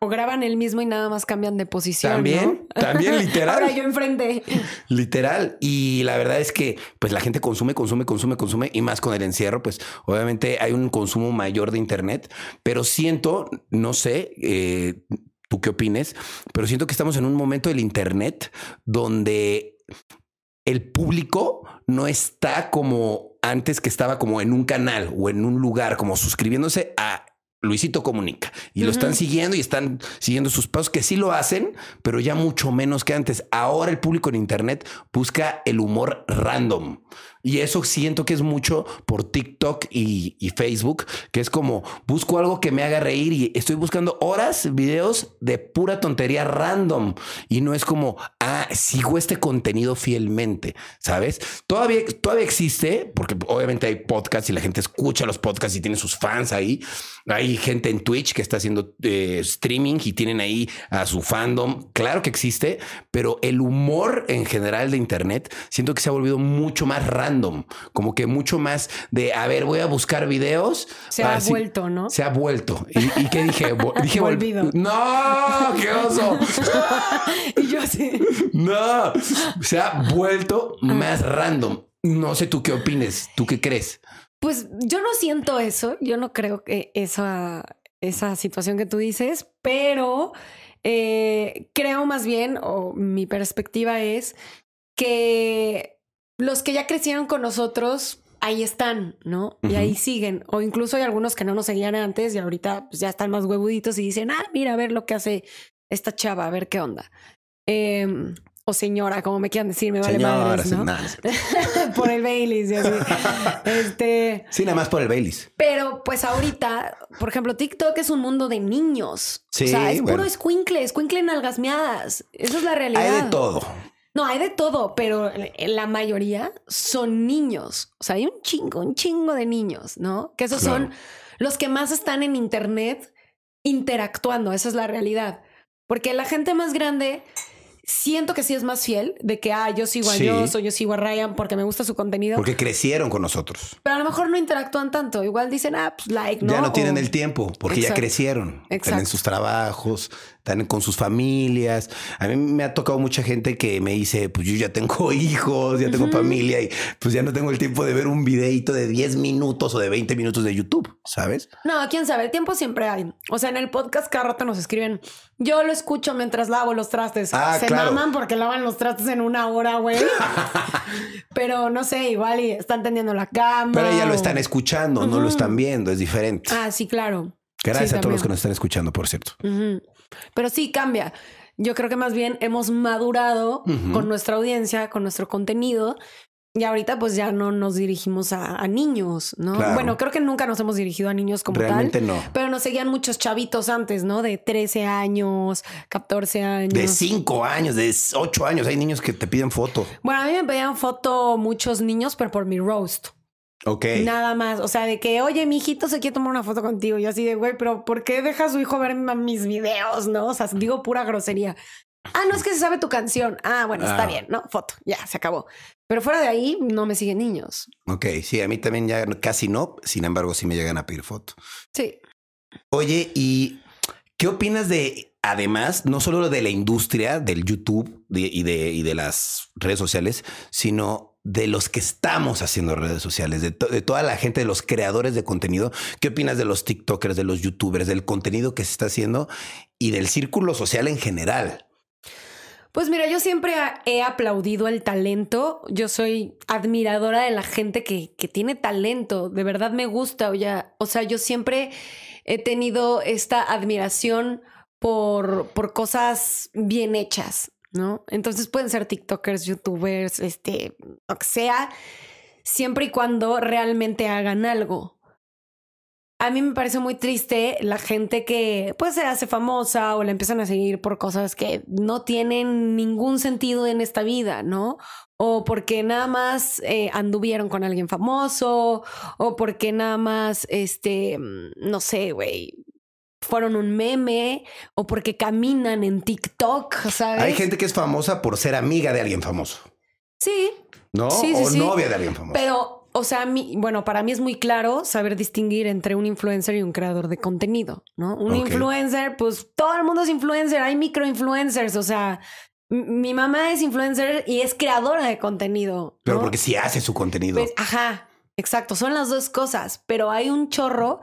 O graban el mismo y nada más cambian de posición. También, ¿no? también, literal. Ahora yo enfrente. Literal. Y la verdad es que pues la gente consume, consume, consume, consume y más con el encierro, pues obviamente hay un consumo mayor de Internet, pero siento, no sé, eh, tú qué opines, pero siento que estamos en un momento del Internet donde el público no está como antes que estaba como en un canal o en un lugar, como suscribiéndose a Luisito Comunica y lo están siguiendo y están siguiendo sus pasos, que sí lo hacen, pero ya mucho menos que antes. Ahora el público en Internet busca el humor random. Y eso siento que es mucho por TikTok y, Facebook, que es como busco algo que me haga reír y estoy buscando horas, videos de pura tontería random. Y no es como, ah, sigo este contenido fielmente, ¿sabes? Todavía, todavía existe, porque obviamente hay podcasts y la gente escucha los podcasts y tiene sus fans ahí. Hay gente en Twitch que está haciendo eh, streaming y tienen ahí a su fandom. Claro que existe, pero el humor en general de Internet siento que se ha volvido mucho más random como que mucho más de, a ver, voy a buscar videos. Se ha vuelto, ¿no? Se ha vuelto. ¿Y, qué dije? dije, Volvido. No, qué oso. y yo así. No, se ha vuelto más random. No sé tú qué opines, tú qué crees. Pues yo no siento eso, yo no creo que esa, esa situación que tú dices, pero eh, creo más bien, o mi perspectiva es que los que ya crecieron con nosotros, ahí están, ¿no? Y ahí siguen. O incluso hay algunos que no nos seguían antes y ahorita pues, ya están más huevuditos y dicen, ah, mira, a ver lo que hace esta chava, a ver qué onda. Em, o señora, como me quieran decir, me vale Señora, ¿no? por el Baileys este... Sí, nada más por el Baileys. Pero pues ahorita, por ejemplo, TikTok es un mundo de niños. Sí, o sea, es puro escuincle, escuincle nalgasmeadas. Esa es la realidad. Hay de todo. No, hay de todo, pero la mayoría son niños. O sea, hay un chingo, un chingo de niños, ¿no? Que esos son los que más están en Internet interactuando. Esa es la realidad. Porque la gente más grande siento que sí es más fiel de que, ah, yo sigo a sí. o yo sigo a Ryan porque me gusta su contenido. Porque crecieron con nosotros. Pero a lo mejor no interactúan tanto. Igual dicen, ah, pues like, ¿no? Ya no tienen el tiempo porque ya crecieron. Tienen sus trabajos, están con sus familias. A mí me ha tocado mucha gente que me dice, pues yo ya tengo hijos, ya tengo familia y pues ya no tengo el tiempo de ver un videito de 10 minutos o de 20 minutos de YouTube, ¿sabes? No, quién sabe, el tiempo siempre hay. O sea, en el podcast cada rato nos escriben, yo lo escucho mientras lavo los trastes. Ah, Se maman porque lavan los trastes en una hora, güey. Pero no sé, igual y están tendiendo la cama. Pero ya lo están escuchando, no lo están viendo, es diferente. Ah, sí, claro. Gracias a todos los que nos están escuchando, por cierto. Pero sí cambia. Yo creo que más bien hemos madurado con nuestra audiencia, con nuestro contenido. Y ahorita pues ya no nos dirigimos a, niños, ¿no? Bueno, creo que nunca nos hemos dirigido a niños como Realmente tal. no. Pero nos seguían muchos chavitos antes, ¿no? De 13 años, 14 años. De 5 años, de 8 años. Hay niños que te piden foto. Bueno, a mí me pedían foto muchos niños, pero por mi roast. Ok. Nada más. O sea, de que, oye, mi hijito se quiere tomar una foto contigo. Yo así de, güey, pero ¿por qué deja a su hijo ver mis videos? No, o sea, digo pura grosería. Ah, no es que se sabe tu canción. Ah, bueno, está ah. bien, ¿no? Foto, ya, se acabó. Pero fuera de ahí, no me siguen niños. Ok, sí, a mí también ya casi no. Sin embargo, sí me llegan a pedir foto. Sí. Oye, ¿y qué opinas de, además, no solo de la industria del YouTube y, de, y de las redes sociales, sino de los que estamos haciendo redes sociales, de, toda la gente, de los creadores de contenido. ¿Qué opinas de los TikTokers, de los YouTubers, del contenido que se está haciendo y del círculo social en general? Pues mira, yo siempre he aplaudido el talento. Yo soy admiradora de la gente que, que tiene talento. De verdad me gusta. O, o sea, yo siempre he tenido esta admiración por, por cosas bien hechas. ¿No? Entonces pueden ser TikTokers, YouTubers, este, lo que sea, siempre y cuando realmente hagan algo. A mí me parece muy triste la gente que pues se hace famosa o la empiezan a seguir por cosas que no tienen ningún sentido en esta vida, ¿no? O porque nada más eh, anduvieron con alguien famoso, o porque nada más, este, no sé, güey, fueron un meme o porque caminan en TikTok, ¿sabes? Hay gente que es famosa por ser amiga de alguien famoso. Sí. ¿No? o novia de alguien famoso. Pero, o sea, bueno, para mí es muy claro saber distinguir entre un influencer y un creador de contenido, ¿no? Un influencer, pues todo el mundo es influencer, hay microinfluencers, o sea, mi mamá es influencer y es creadora de contenido. Pero porque sí hace su contenido. Pues, ajá, exacto, son las dos cosas, pero hay un chorro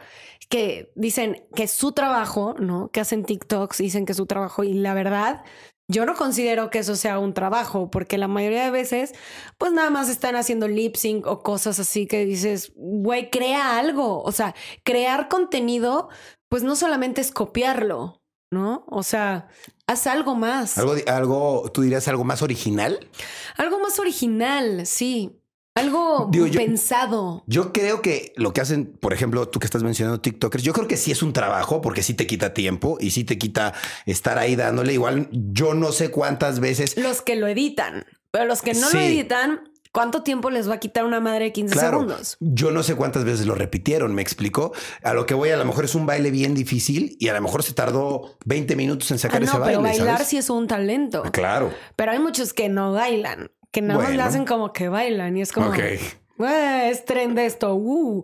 que dicen que su trabajo, ¿no? Que hacen TikToks, dicen que es su trabajo y la verdad, yo no considero que eso sea un trabajo, porque la mayoría de veces, pues nada más están haciendo lip sync o cosas así que dices, güey, crea algo. O sea, crear contenido pues no solamente es copiarlo, ¿no? O sea, haz algo más. Algo, algo, tú dirías algo más original. Algo más original, sí. Algo pensado. Yo creo que lo que hacen, por ejemplo, tú que estás mencionando TikTokers, yo creo que sí es un trabajo porque sí te quita tiempo y sí te quita estar ahí dándole. Igual yo no sé cuántas veces. Los que lo editan, pero los que no lo editan, ¿Cuánto tiempo les va a quitar una madre de 15 segundos? Yo no sé cuántas veces lo repitieron, me explico. A lo que voy, a lo mejor es un baile bien difícil y a lo mejor se tardó 20 minutos en sacar ah, ese baile. Pero bailar sí es un talento. Claro. Pero hay muchos que no bailan que nada más le hacen como que bailan y es como. Ok. es tren de esto. Uh.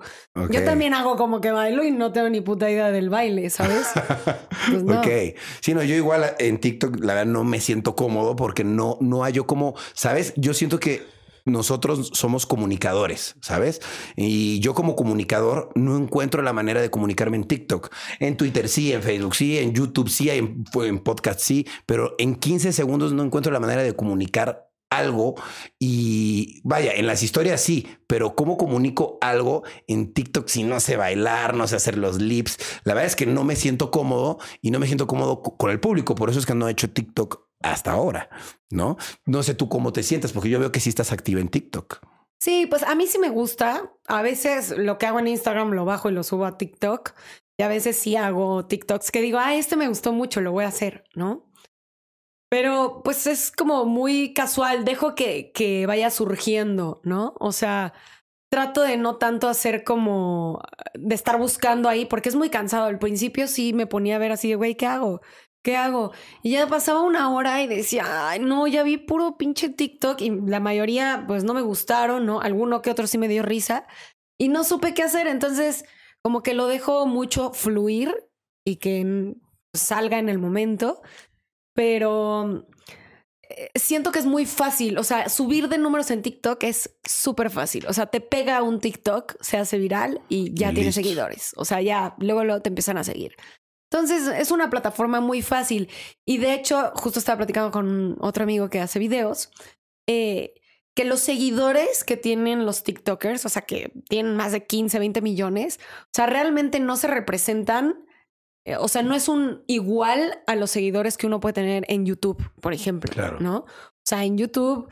Yo también hago como que bailo y no tengo ni puta idea del baile, ¿sabes? Pues no. Ok. Sí, no, yo igual en TikTok, la verdad, no me siento cómodo porque no, no hallo como, ¿sabes? Yo siento que nosotros somos comunicadores, ¿sabes? Y yo como comunicador no encuentro la manera de comunicarme en TikTok. En Twitter sí, en Facebook sí, en YouTube sí, en, en podcast sí, pero en 15 segundos no encuentro la manera de comunicar algo y vaya, en las historias sí, pero ¿cómo comunico algo en TikTok si no sé bailar, no sé hacer los lips? La verdad es que no me siento cómodo y no me siento cómodo con el público, por eso es que no he hecho TikTok hasta ahora, ¿no? No sé tú cómo te sientes, porque yo veo que sí estás activa en TikTok. Sí, pues a mí sí me gusta. A veces lo que hago en Instagram lo bajo y lo subo a TikTok. Y a veces sí hago TikToks que digo, ah, este me gustó mucho, lo voy a hacer, ¿no? Pero pues es como muy casual, dejo que, que vaya surgiendo, ¿no? O sea, trato de no tanto hacer como de estar buscando ahí, porque es muy cansado. Al principio sí me ponía a ver así de, güey, ¿qué hago? ¿Qué hago? Y ya pasaba una hora y decía, ay, no, ya vi puro pinche TikTok y la mayoría pues no me gustaron, ¿no? Alguno que otro sí me dio risa y no supe qué hacer. Entonces, como que lo dejo mucho fluir y que salga en el momento pero eh, siento que es muy fácil. O sea, subir de números en TikTok es súper fácil. O sea, te pega un TikTok, se hace viral y ya tiene seguidores. O sea, ya luego, luego te empiezan a seguir. Entonces, es una plataforma muy fácil. Y de hecho, justo estaba platicando con otro amigo que hace videos. Eh, que los seguidores que tienen los TikTokers, o sea, que tienen más de 15, 20 millones, o sea, realmente no se representan o sea, no es un igual a los seguidores que uno puede tener en YouTube, por ejemplo, ¿no? O sea, en YouTube,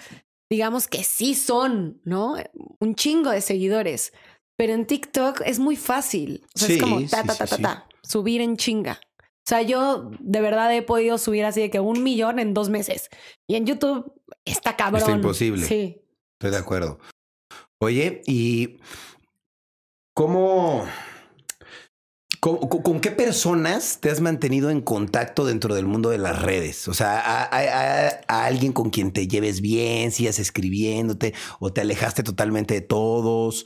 digamos que sí son, ¿no? Un chingo de seguidores, pero en TikTok es muy fácil. O sea, es como ta, ta, ta, ta, ta, subir en chinga. O sea, yo de verdad he podido subir así de que un millón en dos meses. Y en YouTube está cabrón. Está imposible. Sí. Estoy de acuerdo. Oye, ¿y cómo ¿Con, qué personas te has mantenido en contacto dentro del mundo de las redes? O sea, ¿a, alguien con quien te lleves bien, sigas escribiéndote o te alejaste totalmente de todos?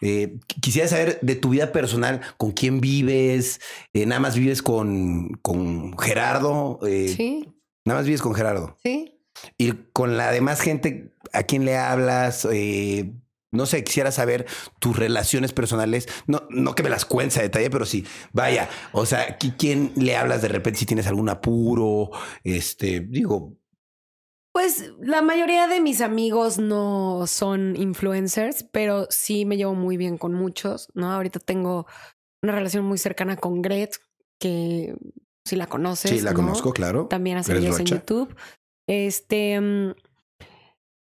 Eh, quisiera saber de tu vida personal, con quién vives, eh, nada más vives con, con Gerardo. Eh, sí. Nada más vives con Gerardo. Sí. Y con la demás gente, ¿a quién le hablas? Eh, no sé, quisiera saber tus relaciones personales. No, no que me las cuentes a detalle, pero sí, vaya, o sea, ¿quién le hablas de repente si tienes algún apuro? Este, digo. Pues la mayoría de mis amigos no son influencers, pero sí me llevo muy bien con muchos, ¿no? Ahorita tengo una relación muy cercana con Gret, que si la conoces. Sí, la conozco, claro. También hace videos en YouTube. Este, mm,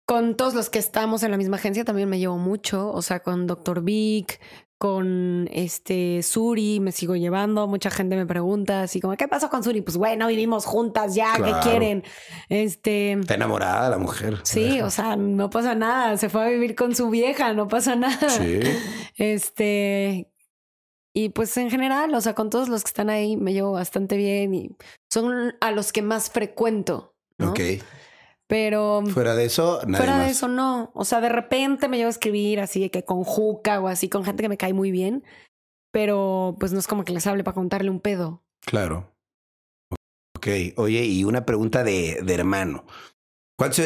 con todos los que estamos en la misma agencia también me llevo mucho, o sea, con Dr. Vic, con este Suri, me sigo llevando, mucha gente me pregunta así como, ¿qué pasó con Suri? Pues bueno, vivimos juntas ya, ¿qué quieren? Este... Está enamorada la mujer. Sí, o sea, no pasa nada, se fue a vivir con su vieja, no pasa nada. Sí. Este... Y pues en general, o sea, con todos los que están ahí me llevo bastante bien y son a los que más frecuento. ¿no? Ok. Pero. Fuera de eso, nada Fuera de eso, no. O sea, de repente me llevo a escribir así que con Juca o así, con gente que me cae muy bien. Pero pues no es como que les hable para contarle un pedo. Claro. Ok. Oye, y una pregunta de, de hermano. ¿Cuánto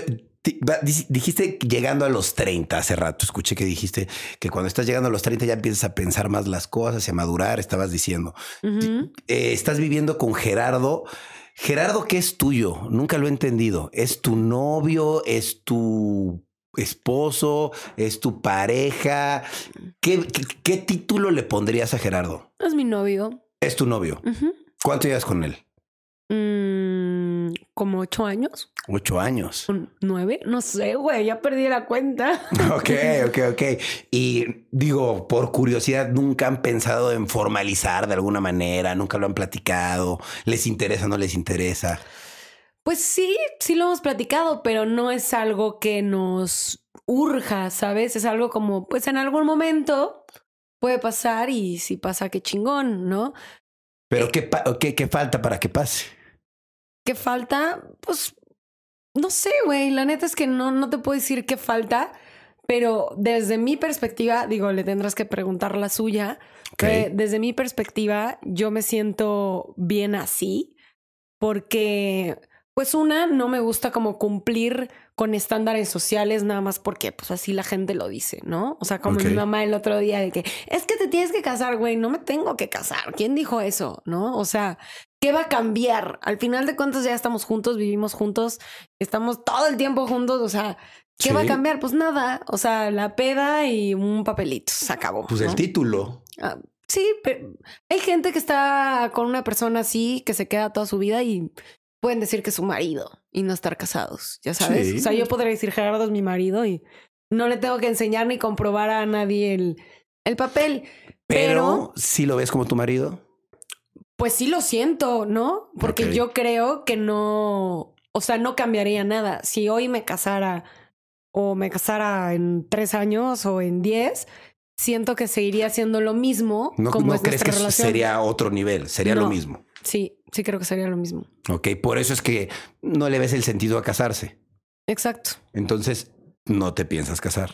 Dijiste llegando a los 30 hace rato, escuché que dijiste que cuando estás llegando a los 30 ya empiezas a pensar más las cosas y a madurar, estabas diciendo. Eh, estás viviendo con Gerardo Gerardo, ¿qué es tuyo? Nunca lo he entendido. ¿Es tu novio? ¿Es tu esposo? ¿Es tu pareja? ¿Qué, qué, título le pondrías a Gerardo? Es mi novio. Es tu novio. ¿Cuánto llevas con él? Mm, como ocho años, Ocho años. nueve, no sé, güey, ya perdí la cuenta. Ok, ok, ok. Y digo, por curiosidad, ¿nunca han pensado en formalizar de alguna manera? ¿Nunca lo han platicado? ¿Les interesa, no les interesa? Pues sí, sí lo hemos platicado, pero no es algo que nos urja, ¿sabes? Es algo como, pues en algún momento puede pasar y si pasa, qué chingón, ¿no? ¿Pero qué, pa- qué, qué falta para que pase? ¿Qué falta? Pues no sé, güey. La neta es que no, no te puedo decir qué falta, pero desde mi perspectiva, digo, le tendrás que preguntar la suya. Eh, desde mi perspectiva, yo me siento bien así, porque, pues, una, no me gusta como cumplir con estándares sociales nada más porque, pues, así la gente lo dice, ¿no? O sea, como mi mamá el otro día de que es que te tienes que casar, güey. No me tengo que casar. ¿Quién dijo eso? ¿No? O sea, ¿Qué va a cambiar? Al final de cuentas ya estamos juntos, vivimos juntos, estamos todo el tiempo juntos, o sea, ¿qué Sí. va a cambiar? Pues nada, o sea, la peda y un papelito, se acabó. Pues ¿no? el título. Ah, sí, pero hay gente que está con una persona así, que se queda toda su vida y pueden decir que es su marido y no estar casados, ya sabes. Sí. O sea, yo podría decir Gerardo es mi marido y no le tengo que enseñar ni comprobar a nadie el, el papel. Pero, si lo ves como tu marido. Pues sí lo siento, ¿no? Porque yo creo que no, o sea, no cambiaría nada. Si hoy me casara o me casara en tres años o en diez, siento que seguiría siendo lo mismo. No, como no es crees que relación. sería otro nivel, sería lo mismo. Sí, sí creo que sería lo mismo. Ok, por eso es que no le ves el sentido a casarse. Exacto. Entonces, no te piensas casar.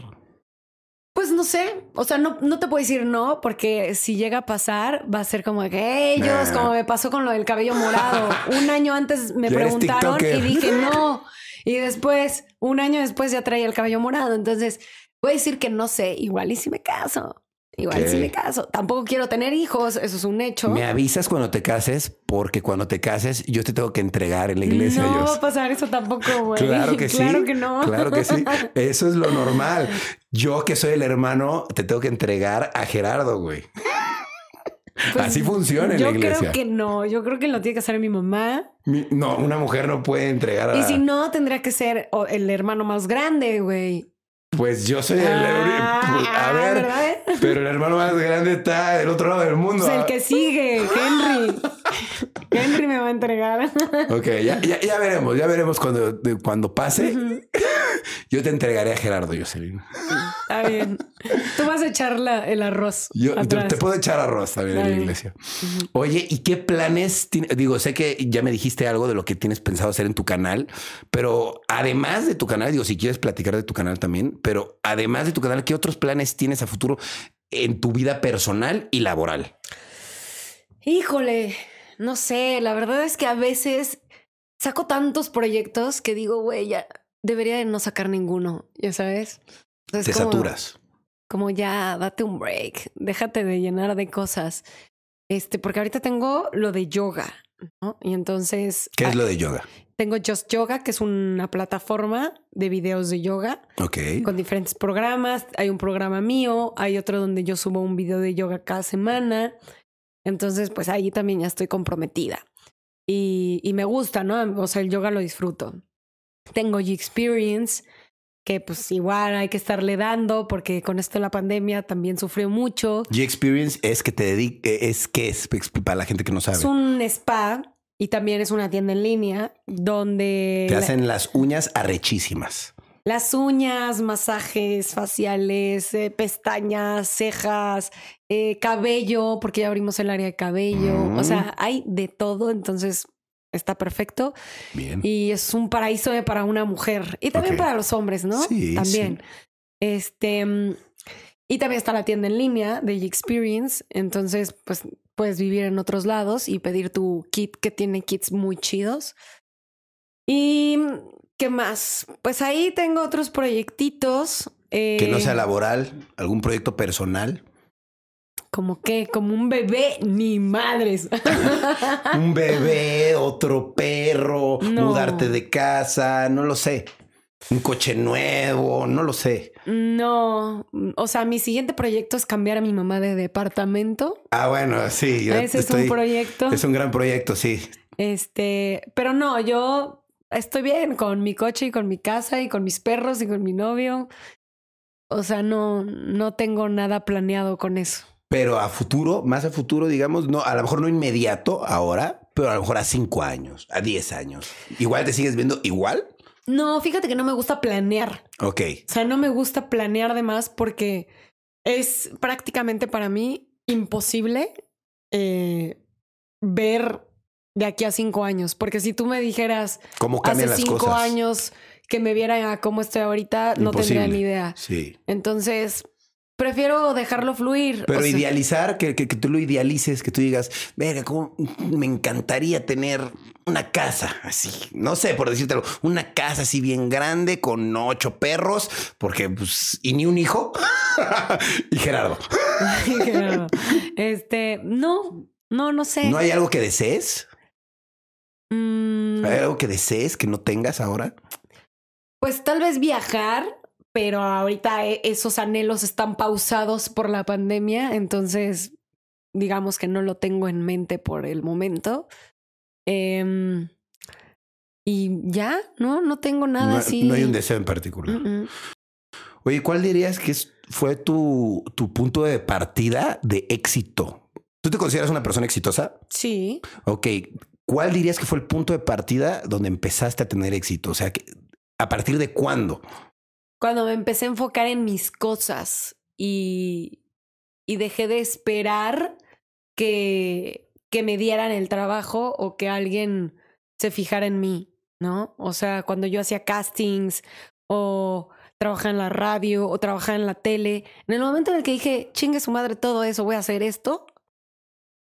Pues no sé, o sea, no, no te puedo decir no, porque si llega a pasar, va a ser como que ellos, Nah. como me pasó con lo del cabello morado. Un año antes me preguntaron y dije no. Y después, un año después ya traía el cabello morado. Entonces, voy a decir que no sé, igual y si me caso. Igual si me caso. Tampoco quiero tener hijos, eso es un hecho. Me avisas cuando te cases, porque cuando te cases, yo te tengo que entregar en la iglesia. no va a pasar eso tampoco, güey. Claro que sí. Claro que no. Claro que sí. Eso es lo normal. Yo que soy el hermano, te tengo que entregar a Gerardo, güey. Pues, Así funciona en yo la iglesia. creo que no. Yo creo que lo tiene que hacer mi mamá. Mi- No, una mujer no puede entregar a... Y si no, tendría que ser el hermano más grande, güey. Pues yo soy el... Ah, a ver, ¿verdad? Pero el hermano más grande está del otro lado del mundo. Pues el que sigue, Henry. Henry me va a entregar. Ok, ya, ya, ya veremos, ya veremos cuando, cuando pase. Yo te entregaré a Gerardo, Jocelyn. Está bien. Tú vas a echar la- el arroz. Yo te, puedo echar arroz también en la iglesia. Oye, ¿y qué planes? tiene- Digo, sé que ya me dijiste algo de lo que tienes pensado hacer en tu canal, pero además de tu canal, digo, si quieres platicar de tu canal también, pero además de tu canal, ¿qué otros planes tienes a futuro en tu vida personal y laboral? Híjole, no sé. La verdad es que a veces saco tantos proyectos que digo, güey, ya debería de no sacar ninguno. Ya sabes. Te como- saturas. como ya date un break, déjate de llenar de cosas. Este, porque ahorita tengo lo de yoga, ¿no? Y entonces ¿Qué es lo de yoga? Tengo Just Yoga, que es una plataforma de videos de yoga Ok. con diferentes programas. Hay un programa mío, hay otro donde yo subo un video de yoga cada semana. Entonces, pues ahí también ya estoy comprometida. Y, y me gusta, ¿no? O sea, el yoga lo disfruto. Tengo G-Experience, que pues igual hay que estarle dando porque con esto de la pandemia también sufrió mucho. G-Experience es que te dediques, es que es para la gente que no sabe. Es un spa y también es una tienda en línea donde Te hacen las uñas arrechísimas. las uñas, masajes faciales, eh, pestañas, cejas, eh, cabello, porque ya abrimos el área de cabello. Mm. O sea, hay de todo, entonces está perfecto. Bien. Y es un paraíso de- para una mujer y también para los hombres, ¿no? Sí, también. Este. mm, Y también está la tienda en línea de Experience. Entonces, pues puedes vivir en otros lados y pedir tu kit que tiene kits muy chidos. Y qué más? Pues ahí tengo otros proyectitos. eh, que no sea laboral, algún proyecto personal. Como que, como un bebé, ni madres. Un bebé, otro perro, No. mudarte de casa, no lo sé. Un coche nuevo, no lo sé. No, o sea, mi siguiente proyecto es cambiar a mi mamá de departamento. Ah, bueno, sí. Ese es un proyecto. Es un gran proyecto, sí. Este, pero no, yo estoy bien con mi coche y con mi casa y con mis perros y con mi novio. O sea, no, no tengo nada planeado con eso. Pero a futuro, más a futuro, digamos, no, a lo mejor no inmediato ahora, pero a lo mejor a cinco años, a diez años. Igual te sigues viendo igual. No, fíjate que no me gusta planear. Ok. O sea, no me gusta planear de más porque es prácticamente para mí imposible eh, ver de aquí a cinco años. Porque si tú me dijeras ¿Cómo hace las cinco cosas? años que me viera a cómo estoy ahorita, no tendría ni idea. Sí. Entonces, prefiero dejarlo fluir. Pero O sea, idealizar, que, que, que tú lo idealices, que tú digas, verga, cómo me encantaría tener una casa así, no sé, por decírtelo, una casa así bien grande con ocho perros, porque pues, y ni un hijo. y Gerardo, Claro. Este, no, no, no sé. ¿no hay algo que desees? Mm, ¿Hay algo que desees que no tengas ahora? pues tal vez viajar, pero ahorita e- esos anhelos están pausados por la pandemia, entonces digamos que no lo tengo en mente por el momento. Em, y ya, no, no tengo nada no, así. no hay un deseo en particular. Oye, ¿cuál dirías que fue tu, tu punto de partida de éxito? ¿Tú te consideras una persona exitosa? Sí. Ok, ¿cuál dirías que fue el punto de partida donde empezaste a tener éxito? O sea, ¿a partir de cuándo? Cuando me empecé a enfocar en mis cosas y, y dejé de esperar que, que me dieran el trabajo o que alguien se fijara en mí, ¿no? O sea, cuando yo hacía castings o trabajaba en la radio o trabajaba en la tele, en el momento en el que dije, chingue su madre todo eso, voy a hacer esto,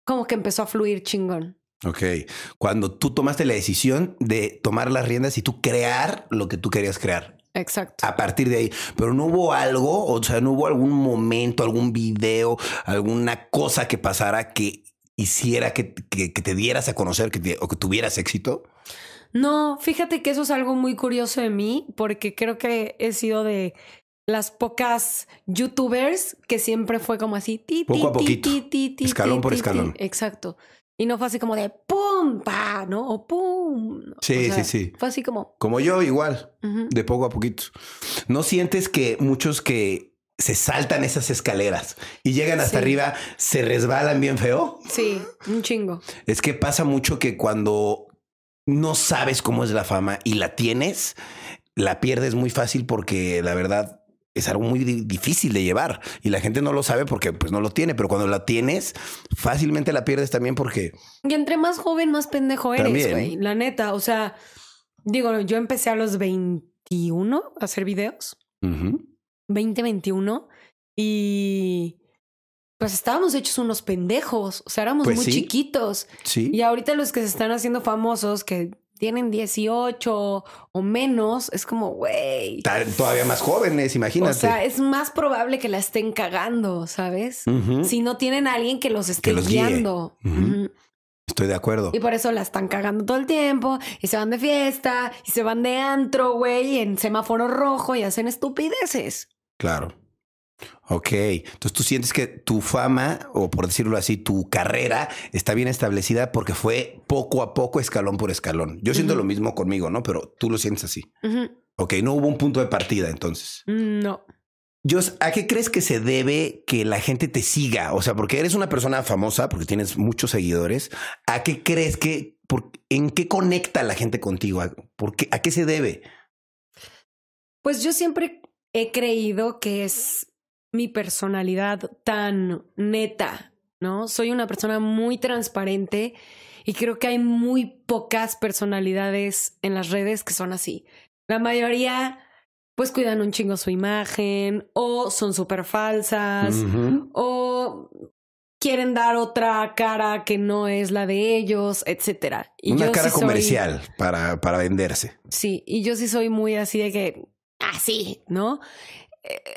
como que empezó a fluir chingón. Ok, cuando tú tomaste la decisión de tomar las riendas y tú crear lo que tú querías crear. Exacto. A partir de ahí, pero no hubo algo, o sea, no hubo algún momento, algún video, alguna cosa que pasara que hiciera que, que- que te dieras a conocer que te- o que tuvieras éxito. No, fíjate que eso es algo muy curioso de mí, porque creo que he sido de las pocas youtubers que siempre fue como así, ti, ti, Poco a ti, poquito, escalón por escalón. Exacto. Y no fue así como de pum, pa, ¿no? O pum. Sí, O sea, sí, sí. Fue así como. Como yo, igual. de poco a poquito. ¿No sientes que muchos que se saltan esas escaleras y llegan hasta Sí. arriba se resbalan bien feo? Sí, un chingo. Es que pasa mucho que cuando no sabes cómo es la fama y la tienes, la pierdes muy fácil porque la verdad es algo muy di- difícil de llevar y la gente no lo sabe porque pues no lo tiene, pero cuando la tienes fácilmente la pierdes también porque Y entre más joven, más pendejo eres, güey. La neta. O sea, digo, yo empecé a los 21 a hacer videos. Ujú. 2021 y pues estábamos hechos unos pendejos, o sea, éramos Pues muy sí. chiquitos. sí, Y ahorita los que se están haciendo famosos, que tienen 18 o menos, es como, güey. Todavía más jóvenes, imagínate. O sea, es más probable que la estén cagando, ¿sabes? Si no tienen a alguien que los esté Que los guíe. guiando. Estoy de acuerdo. Y por eso la están cagando todo el tiempo y se van de fiesta y se van de antro, güey, en semáforo rojo y hacen estupideces. Claro. Ok, entonces tú sientes que tu fama, o por decirlo así, tu carrera está bien establecida porque fue poco a poco, escalón por escalón. Yo siento lo mismo conmigo, ¿no? Pero tú lo sientes así. Ujú. Ok, no hubo un punto de partida entonces. No. Jos, ¿a qué crees que se debe que la gente te siga? O sea, porque eres una persona famosa, porque tienes muchos seguidores. ¿A qué crees que, por, en qué conecta la gente contigo? ¿A, por qué, ¿A qué se debe? Pues yo siempre he creído que es mi personalidad tan neta, ¿no? Soy una persona muy transparente y creo que hay muy pocas personalidades en las redes que son así. La mayoría pues cuidan un chingo su imagen o son súper falsas o quieren dar otra cara que no es la de ellos, etcétera. Y Una yo cara sí soy- comercial para, para venderse. Sí, y yo sí soy muy así de que, así, ¿no?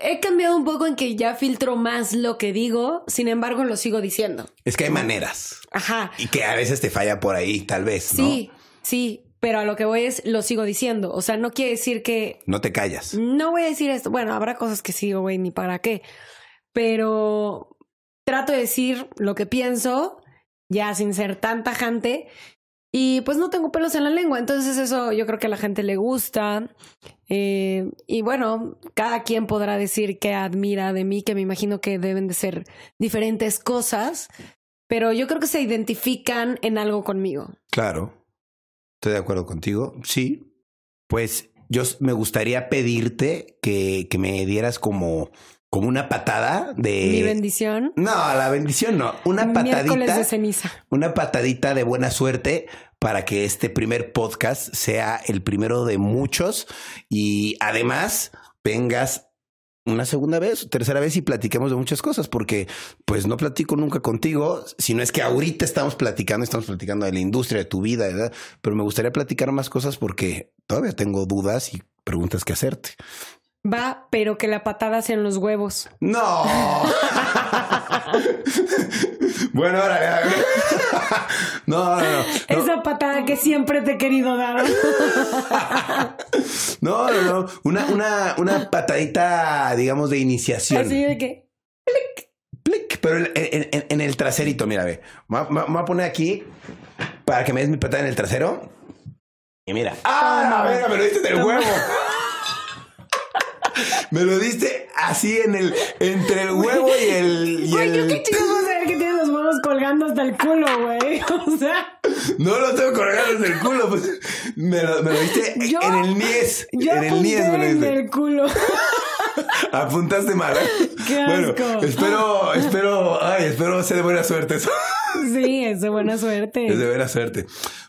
He cambiado un poco en que ya filtro más lo que digo, sin embargo lo sigo diciendo. Es que hay maneras. Ajá, Y que a veces te falla por ahí, tal vez. ¿no? sí, sí. pero a lo que voy es, lo sigo diciendo. O sea, no quiere decir que No te callas. no voy a decir esto. Bueno, habrá cosas que sí, güey, ni para qué. Pero trato de decir lo que pienso, ya sin ser tan tajante. Y pues no tengo pelos en la lengua. Entonces eso yo creo que a la gente le gusta. Eh, y bueno, cada quien podrá decir que admira de mí, que me imagino que deben de ser diferentes cosas. Pero yo creo que se identifican en algo conmigo. Claro. Estoy de acuerdo contigo. Sí. Pues yo me gustaría pedirte que, que me dieras como, como una patada de. Mi bendición. No, la bendición no. Una Miércoles de patadita. ceniza. Una patadita de buena suerte para que este primer podcast sea el primero de muchos y además vengas una segunda vez, tercera vez y platiquemos de muchas cosas, porque pues no platico nunca contigo, sino es que ahorita estamos platicando, estamos platicando de la industria, de tu vida, ¿verdad? Pero me gustaría platicar más cosas porque todavía tengo dudas y preguntas que hacerte. Va, pero que la patada sea en los huevos. No. bueno, ahora. no, no, no. no. Esa patada que siempre te he querido dar. No, no, no. Una, una, una patadita, digamos, de iniciación. Así de que. Plic, pero en, en- en- el traserito, mira, ve. Me voy a- me voy a poner aquí para que me des mi patada en el trasero. Y mira. ¡Ah! no. Venga, me lo diste en el huevo. Me lo diste así en el, entre el huevo y el. Y Güey, yo el... qué chido vas a ver que tienes los huevos colgando hasta el culo, güey. O sea, No lo tengo colgado en el culo, pues. Me lo, me lo diste Yo- en el niés. yo en el niés me lo en diste. el culo. Apuntaste mal, ¿eh? Qué Bueno, asco. espero, espero, ay, espero sea de buena suerte eso. Sí, es de buena suerte. Es de buena suerte.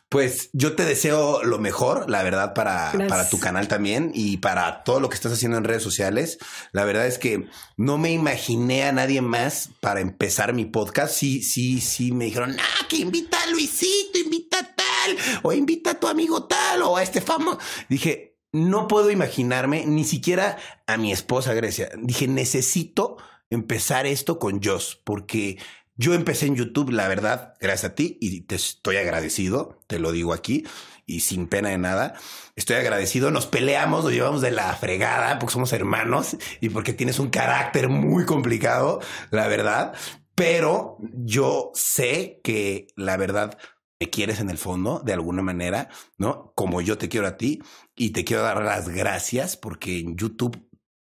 Pues yo te deseo lo mejor, la verdad, para, para tu canal también y para todo lo que estás haciendo en redes sociales. La verdad es que no me imaginé a nadie más para empezar mi podcast. Sí, sí, sí, me dijeron, ah, que invita a Luisito, invita a tal, o invita a tu amigo tal, o a este famoso. Dije, no puedo imaginarme ni siquiera a mi esposa Grecia. Dije, necesito empezar esto con Joss, porque yo empecé en YouTube, la verdad, gracias a ti, y te estoy agradecido, te lo digo aquí, y sin pena de nada. Estoy agradecido, nos peleamos, nos llevamos de la fregada, porque somos hermanos y porque tienes un carácter muy complicado, la verdad. Pero yo sé que la verdad me quieres en el fondo, de alguna manera, ¿no? Como yo te quiero a ti, y te quiero dar las gracias porque en YouTube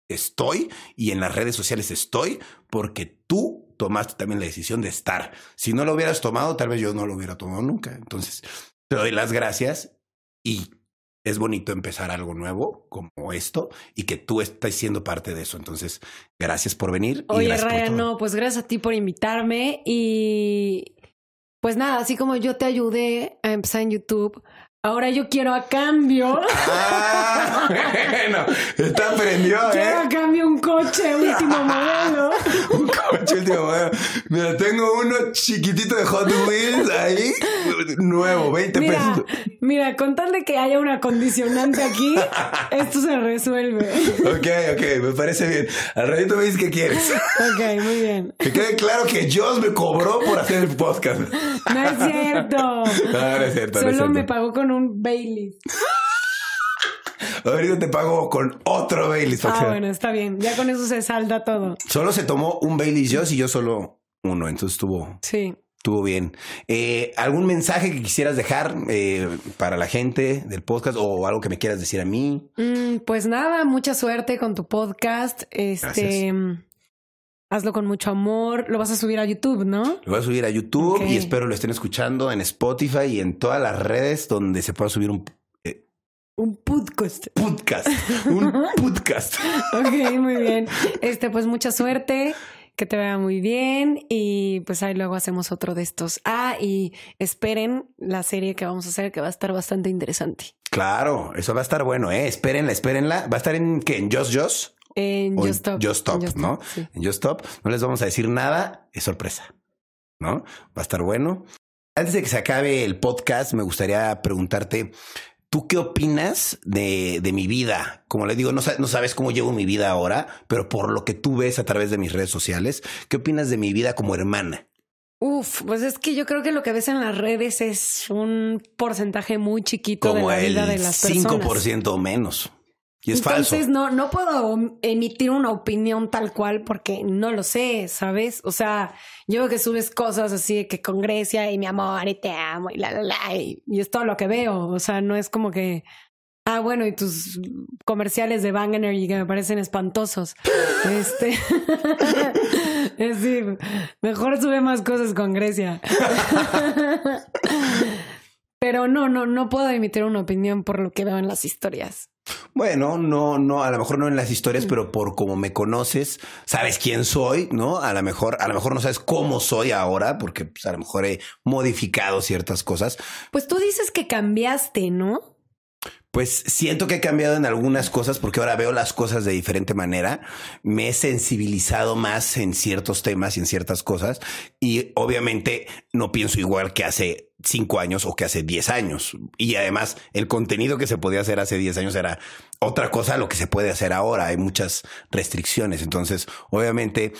estoy y en las redes sociales estoy porque tú tomaste también la decisión de estar. Si no lo hubieras tomado, tal vez yo no lo hubiera tomado nunca. Entonces, te doy las gracias y es bonito empezar algo nuevo como esto y que tú estés siendo parte de eso. Entonces, gracias por venir. y Oye, Ryan, todo. no, pues gracias a ti por invitarme y pues nada, así como yo te ayudé a empezar en YouTube, ahora yo quiero a cambio, Ah, bueno, está prendió, quiero a ¿eh? cambio un coche último modelo. Un coche último modelo. Mira, tengo uno chiquitito de Hot Wheels ahí, nuevo, 20 Mira, pesos. mira, con tal de que haya un acondicionante aquí, esto se resuelve. Ok, ok, me parece bien. Al ratito me dices qué quieres. Ok, muy bien. Que quede claro que Joss me cobró por hacer el podcast. No es cierto. No, no es cierto, no es Solo me pagó con un Bailey. Ahorita te pago con otro Baileys. Ah, que- bueno, está bien. Ya con eso se salda todo. Solo se tomó un Baileys Joss y yo solo uno, entonces estuvo, Sí. estuvo bien. Eh, ¿Algún mensaje que quisieras dejar eh, para la gente del podcast o algo que me quieras decir a mí? Mm, pues nada, mucha suerte con tu podcast. Este, Gracias. Hazlo con mucho amor. Lo vas a subir a YouTube, ¿no? Lo voy a subir a YouTube y espero lo estén escuchando en Spotify y en todas las redes donde se pueda subir un eh, Un podcast. podcast. un podcast. Ok, muy bien. Este, pues mucha suerte. Que te vaya muy bien y pues ahí luego hacemos otro de estos. Ah, y esperen la serie que vamos a hacer que va a estar bastante interesante. Claro, eso va a estar bueno, ¿eh? Espérenla, espérenla. Va a estar en, ¿qué? ¿En Just Just? En Just Stop. Just Stop, Just ¿no? Stop, sí. En Just Stop. No les vamos a decir nada, es sorpresa, ¿no? Va a estar bueno. Antes de que se acabe el podcast, me gustaría preguntarte, ¿tú qué opinas de, de mi vida? Como le digo, no, sa- no sabes cómo llevo mi vida ahora, pero por lo que tú ves a través de mis redes sociales, ¿qué opinas de mi vida como hermana? Uf, pues es que yo creo que lo que ves en las redes es un porcentaje muy chiquito Como de la vida de las personas. 5% o menos. Y es Entonces falso. no, no puedo emitir una opinión tal cual porque no lo sé, ¿sabes? O sea, yo veo que subes cosas así de que con Grecia y mi amor y te amo y la la la y, y es todo lo que veo. O sea, no es como que ah, bueno, y tus comerciales de Bang Energy que me parecen espantosos. este es decir, mejor sube más cosas con Grecia. Pero no, no, no puedo emitir una opinión por lo que veo en las historias. Bueno, no, no, a lo mejor no en las historias, Mm. pero por como me conoces, sabes quién soy, ¿no? A lo mejor, a lo mejor no sabes cómo soy ahora, porque pues, a lo mejor he modificado ciertas cosas. Pues tú dices que cambiaste, ¿no? Pues siento que he cambiado en algunas cosas porque ahora veo las cosas de diferente manera. Me he sensibilizado más en ciertos temas y en ciertas cosas. Y obviamente no pienso igual que hace cinco años o que hace diez años. Y además el contenido que se podía hacer hace diez años era otra cosa a lo que se puede hacer ahora. Hay muchas restricciones. Entonces, obviamente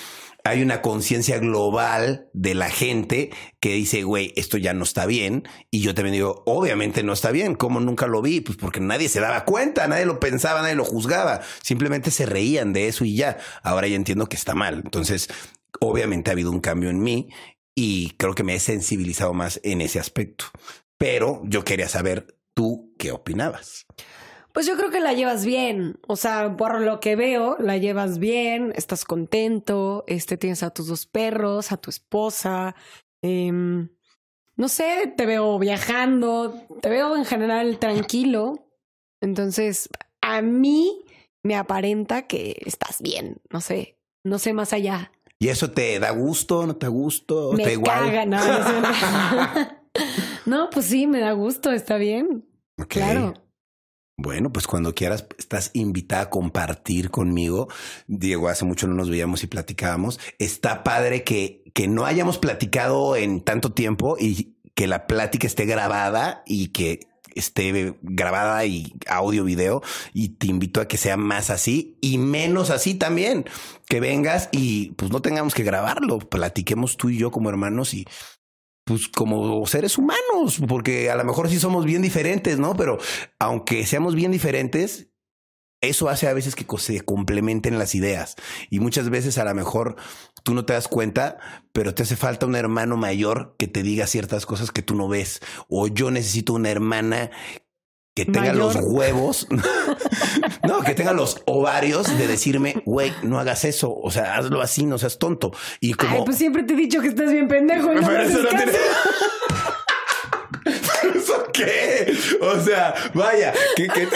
hay una conciencia global de la gente que dice, güey, esto ya no está bien. Y yo también digo, obviamente no está bien. ¿Cómo nunca lo vi? Pues porque nadie se daba cuenta, nadie lo pensaba, nadie lo juzgaba. Simplemente se reían de eso y ya. Ahora ya entiendo que está mal. Entonces, obviamente ha habido un cambio en mí y creo que me he sensibilizado más en ese aspecto. Pero yo quería saber tú qué opinabas. Pues yo creo que la llevas bien. O sea, por lo que veo, la llevas bien, estás contento, este, tienes a tus dos perros, a tu esposa. em, no sé, te veo viajando, te veo en general tranquilo. Entonces, a mí me aparenta que estás bien. No sé, no sé más allá. ¿Y eso te da gusto? ¿No te da gusto? me ¿Te igual? caga, no, no, no, pues sí, me da gusto, está bien. Claro. Bueno, pues cuando quieras, estás invitada a compartir conmigo. Diego, hace mucho no nos veíamos y platicábamos. Está padre que, que no hayamos platicado en tanto tiempo y que la plática esté grabada y que esté grabada y audio, video. Y te invito a que sea más así y menos así también. Que vengas y pues no tengamos que grabarlo. Platiquemos tú y yo como hermanos y pues como seres humanos, porque a lo mejor sí somos bien diferentes, ¿no? Pero aunque seamos bien diferentes, eso hace a veces que se complementen las ideas. Y muchas veces a lo mejor tú no te das cuenta, pero te hace falta un hermano mayor que te diga ciertas cosas que tú no ves. O yo necesito una hermana que tenga Mayor. los huevos, no, que tenga los ovarios de decirme, güey, no hagas eso. O sea, hazlo así, no seas tonto. Y como... Ay, pues siempre te he dicho que estás bien pendejo. y no me Pero eso haces no caso. tiene. ¿Pero ¿Eso qué? O sea, vaya, que, que,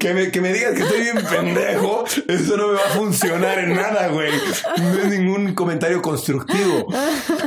que me, que me digas que estoy bien pendejo, eso no me va a funcionar en nada, güey. No es ningún comentario constructivo.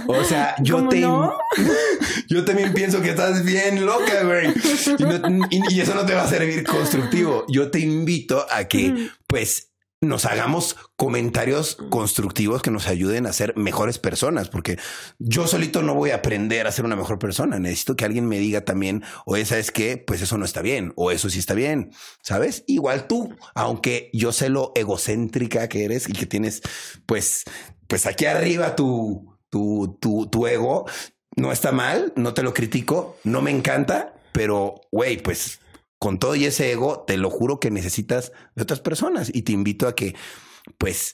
O sea, yo ¿Cómo te. no? Yo también pienso que estás bien loca, güey. Y, no- y- y eso no te va a servir constructivo. Yo te invito a que, pues, nos hagamos comentarios constructivos que nos ayuden a ser mejores personas, porque yo solito no voy a aprender a ser una mejor persona. Necesito que alguien me diga también, o esa es que, pues eso no está bien, o eso sí está bien, ¿sabes? Igual tú, aunque yo sé lo egocéntrica que eres y que tienes, pues, pues aquí arriba tu, tu, tu, tu ego, no está mal, no te lo critico, no me encanta, pero, güey, pues con todo y ese ego, te lo juro que necesitas de otras personas y te invito a que, pues,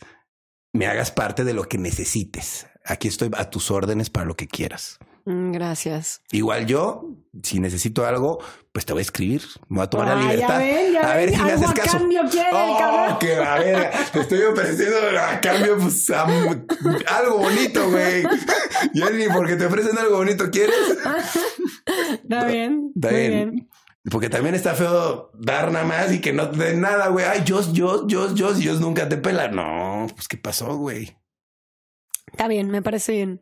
me hagas parte de lo que necesites. Aquí estoy a tus órdenes para lo que quieras. Mm, Gracias. Igual yo, si necesito algo, pues te voy a escribir. Me voy a tomar Ah, la ya libertad. ven, ya a ver ven, si me haces a caso. cambio quiere oh, que la verga. Te estoy ofreciendo a cambio, pues, a algo bonito, güey. Ya ni porque te ofrecen algo bonito quieres. Está bien. Está muy bien. Porque también está feo dar nada más y que no te den nada, güey. Ay, Dios, Dios, Dios, Dios, Dios nunca te pela. No, pues qué pasó, güey. Está bien, me parece bien.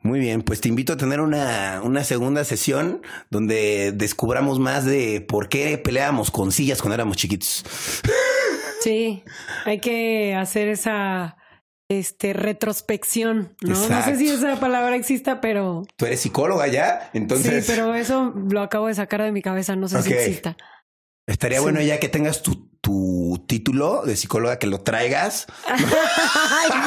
Muy bien, pues te invito a tener una, una segunda sesión donde descubramos más de por qué peleábamos con sillas cuando éramos chiquitos. Sí, hay que hacer esa este retrospección, ¿no? No sé si esa palabra exista, pero Tú eres psicóloga ya, entonces sí, pero eso lo acabo de sacar de mi cabeza, no sé si exista. estaría sí. bueno ya que tengas tu, tu título de psicóloga, que lo traigas,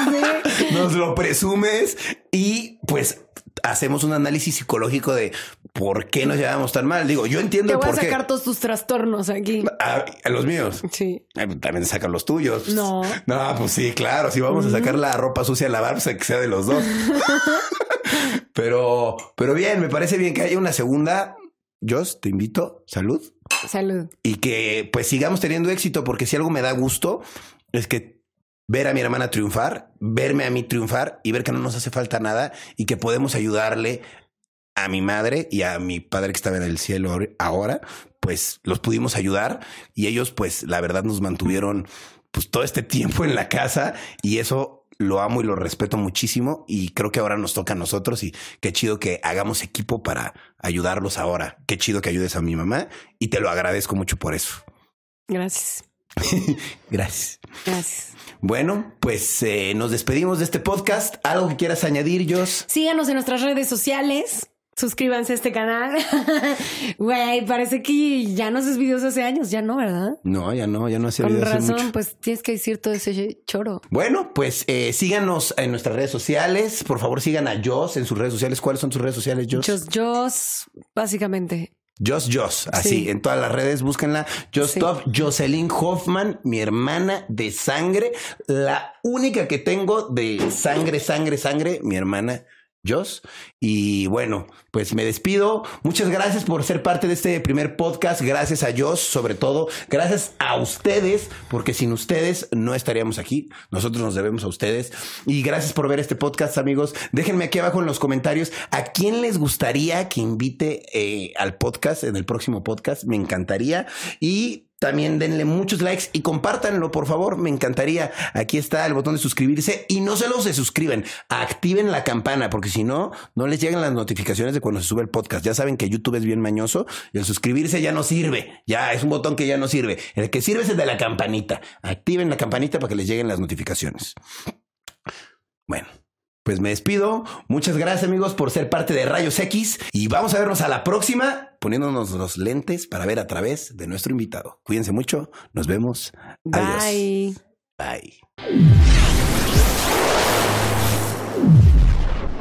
nos lo presumes y pues hacemos un análisis psicológico de por qué nos llevamos tan mal. Digo, yo entiendo Te voy a qué. sacar todos tus trastornos aquí. A, a los míos. Sí. Ay, pues, También sacan los tuyos. No. No, pues sí, claro. Si vamos a sacar la ropa sucia a lavar, pues que sea de los dos. pero, pero bien, me parece bien que haya una segunda. Jos, te invito. Salud. Salud. Y que pues sigamos teniendo éxito, porque si algo me da gusto es que ver a mi hermana triunfar, verme a mí triunfar y ver que no nos hace falta nada y que podemos ayudarle a mi madre y a mi padre que estaba en el cielo ahor- ahora, pues los pudimos ayudar y ellos pues la verdad nos mantuvieron pues todo este tiempo en la casa y eso lo amo y lo respeto muchísimo y creo que ahora nos toca a nosotros y qué chido que hagamos equipo para ayudarlos ahora. Qué chido que ayudes a mi mamá y te lo agradezco mucho por eso. Gracias. Gracias. Gracias. Bueno, pues eh, nos despedimos de este podcast. ¿Algo que quieras añadir, Jos? Síganos en nuestras redes sociales. Suscríbanse a este canal. Güey, parece que ya no haces videos hace años, ya no, ¿verdad? No, ya no, ya no hace Con video hace razón, mucho. pues tienes que decir todo ese choro. Bueno, pues eh, síganos en nuestras redes sociales. Por favor, sigan a Jos en sus redes sociales. ¿Cuáles son sus redes sociales, Jos? Just Joss, básicamente. Jos Jos, así, Sí. en todas las redes, búsquenla. Jos Sí. Top, Jocelyn Hoffman, mi hermana de sangre, la única que tengo de sangre, sangre, sangre, mi hermana Y bueno, pues me despido. Muchas gracias por ser parte de este primer podcast. Gracias a Jos, sobre todo. Gracias a ustedes, porque sin ustedes no estaríamos aquí. Nosotros nos debemos a ustedes. Y gracias por ver este podcast, amigos. Déjenme aquí abajo en los comentarios a quién les gustaría que invite eh, al podcast en el próximo podcast. Me encantaría. Y también denle muchos likes y compártanlo, por favor. Me encantaría. Aquí está el botón de suscribirse y no solo se suscriben, activen la campana, porque si no, no les llegan las notificaciones de cuando se sube el podcast. Ya saben que YouTube es bien mañoso y el suscribirse ya no sirve. Ya es un botón que ya no sirve. El que sirve es el de la campanita. Activen la campanita para que les lleguen las notificaciones. Bueno. Pues me despido. Muchas gracias amigos por ser parte de Rayos X y vamos a vernos a la próxima poniéndonos los lentes para ver a través de nuestro invitado. Cuídense mucho. Nos vemos. Adiós. Bye. Bye.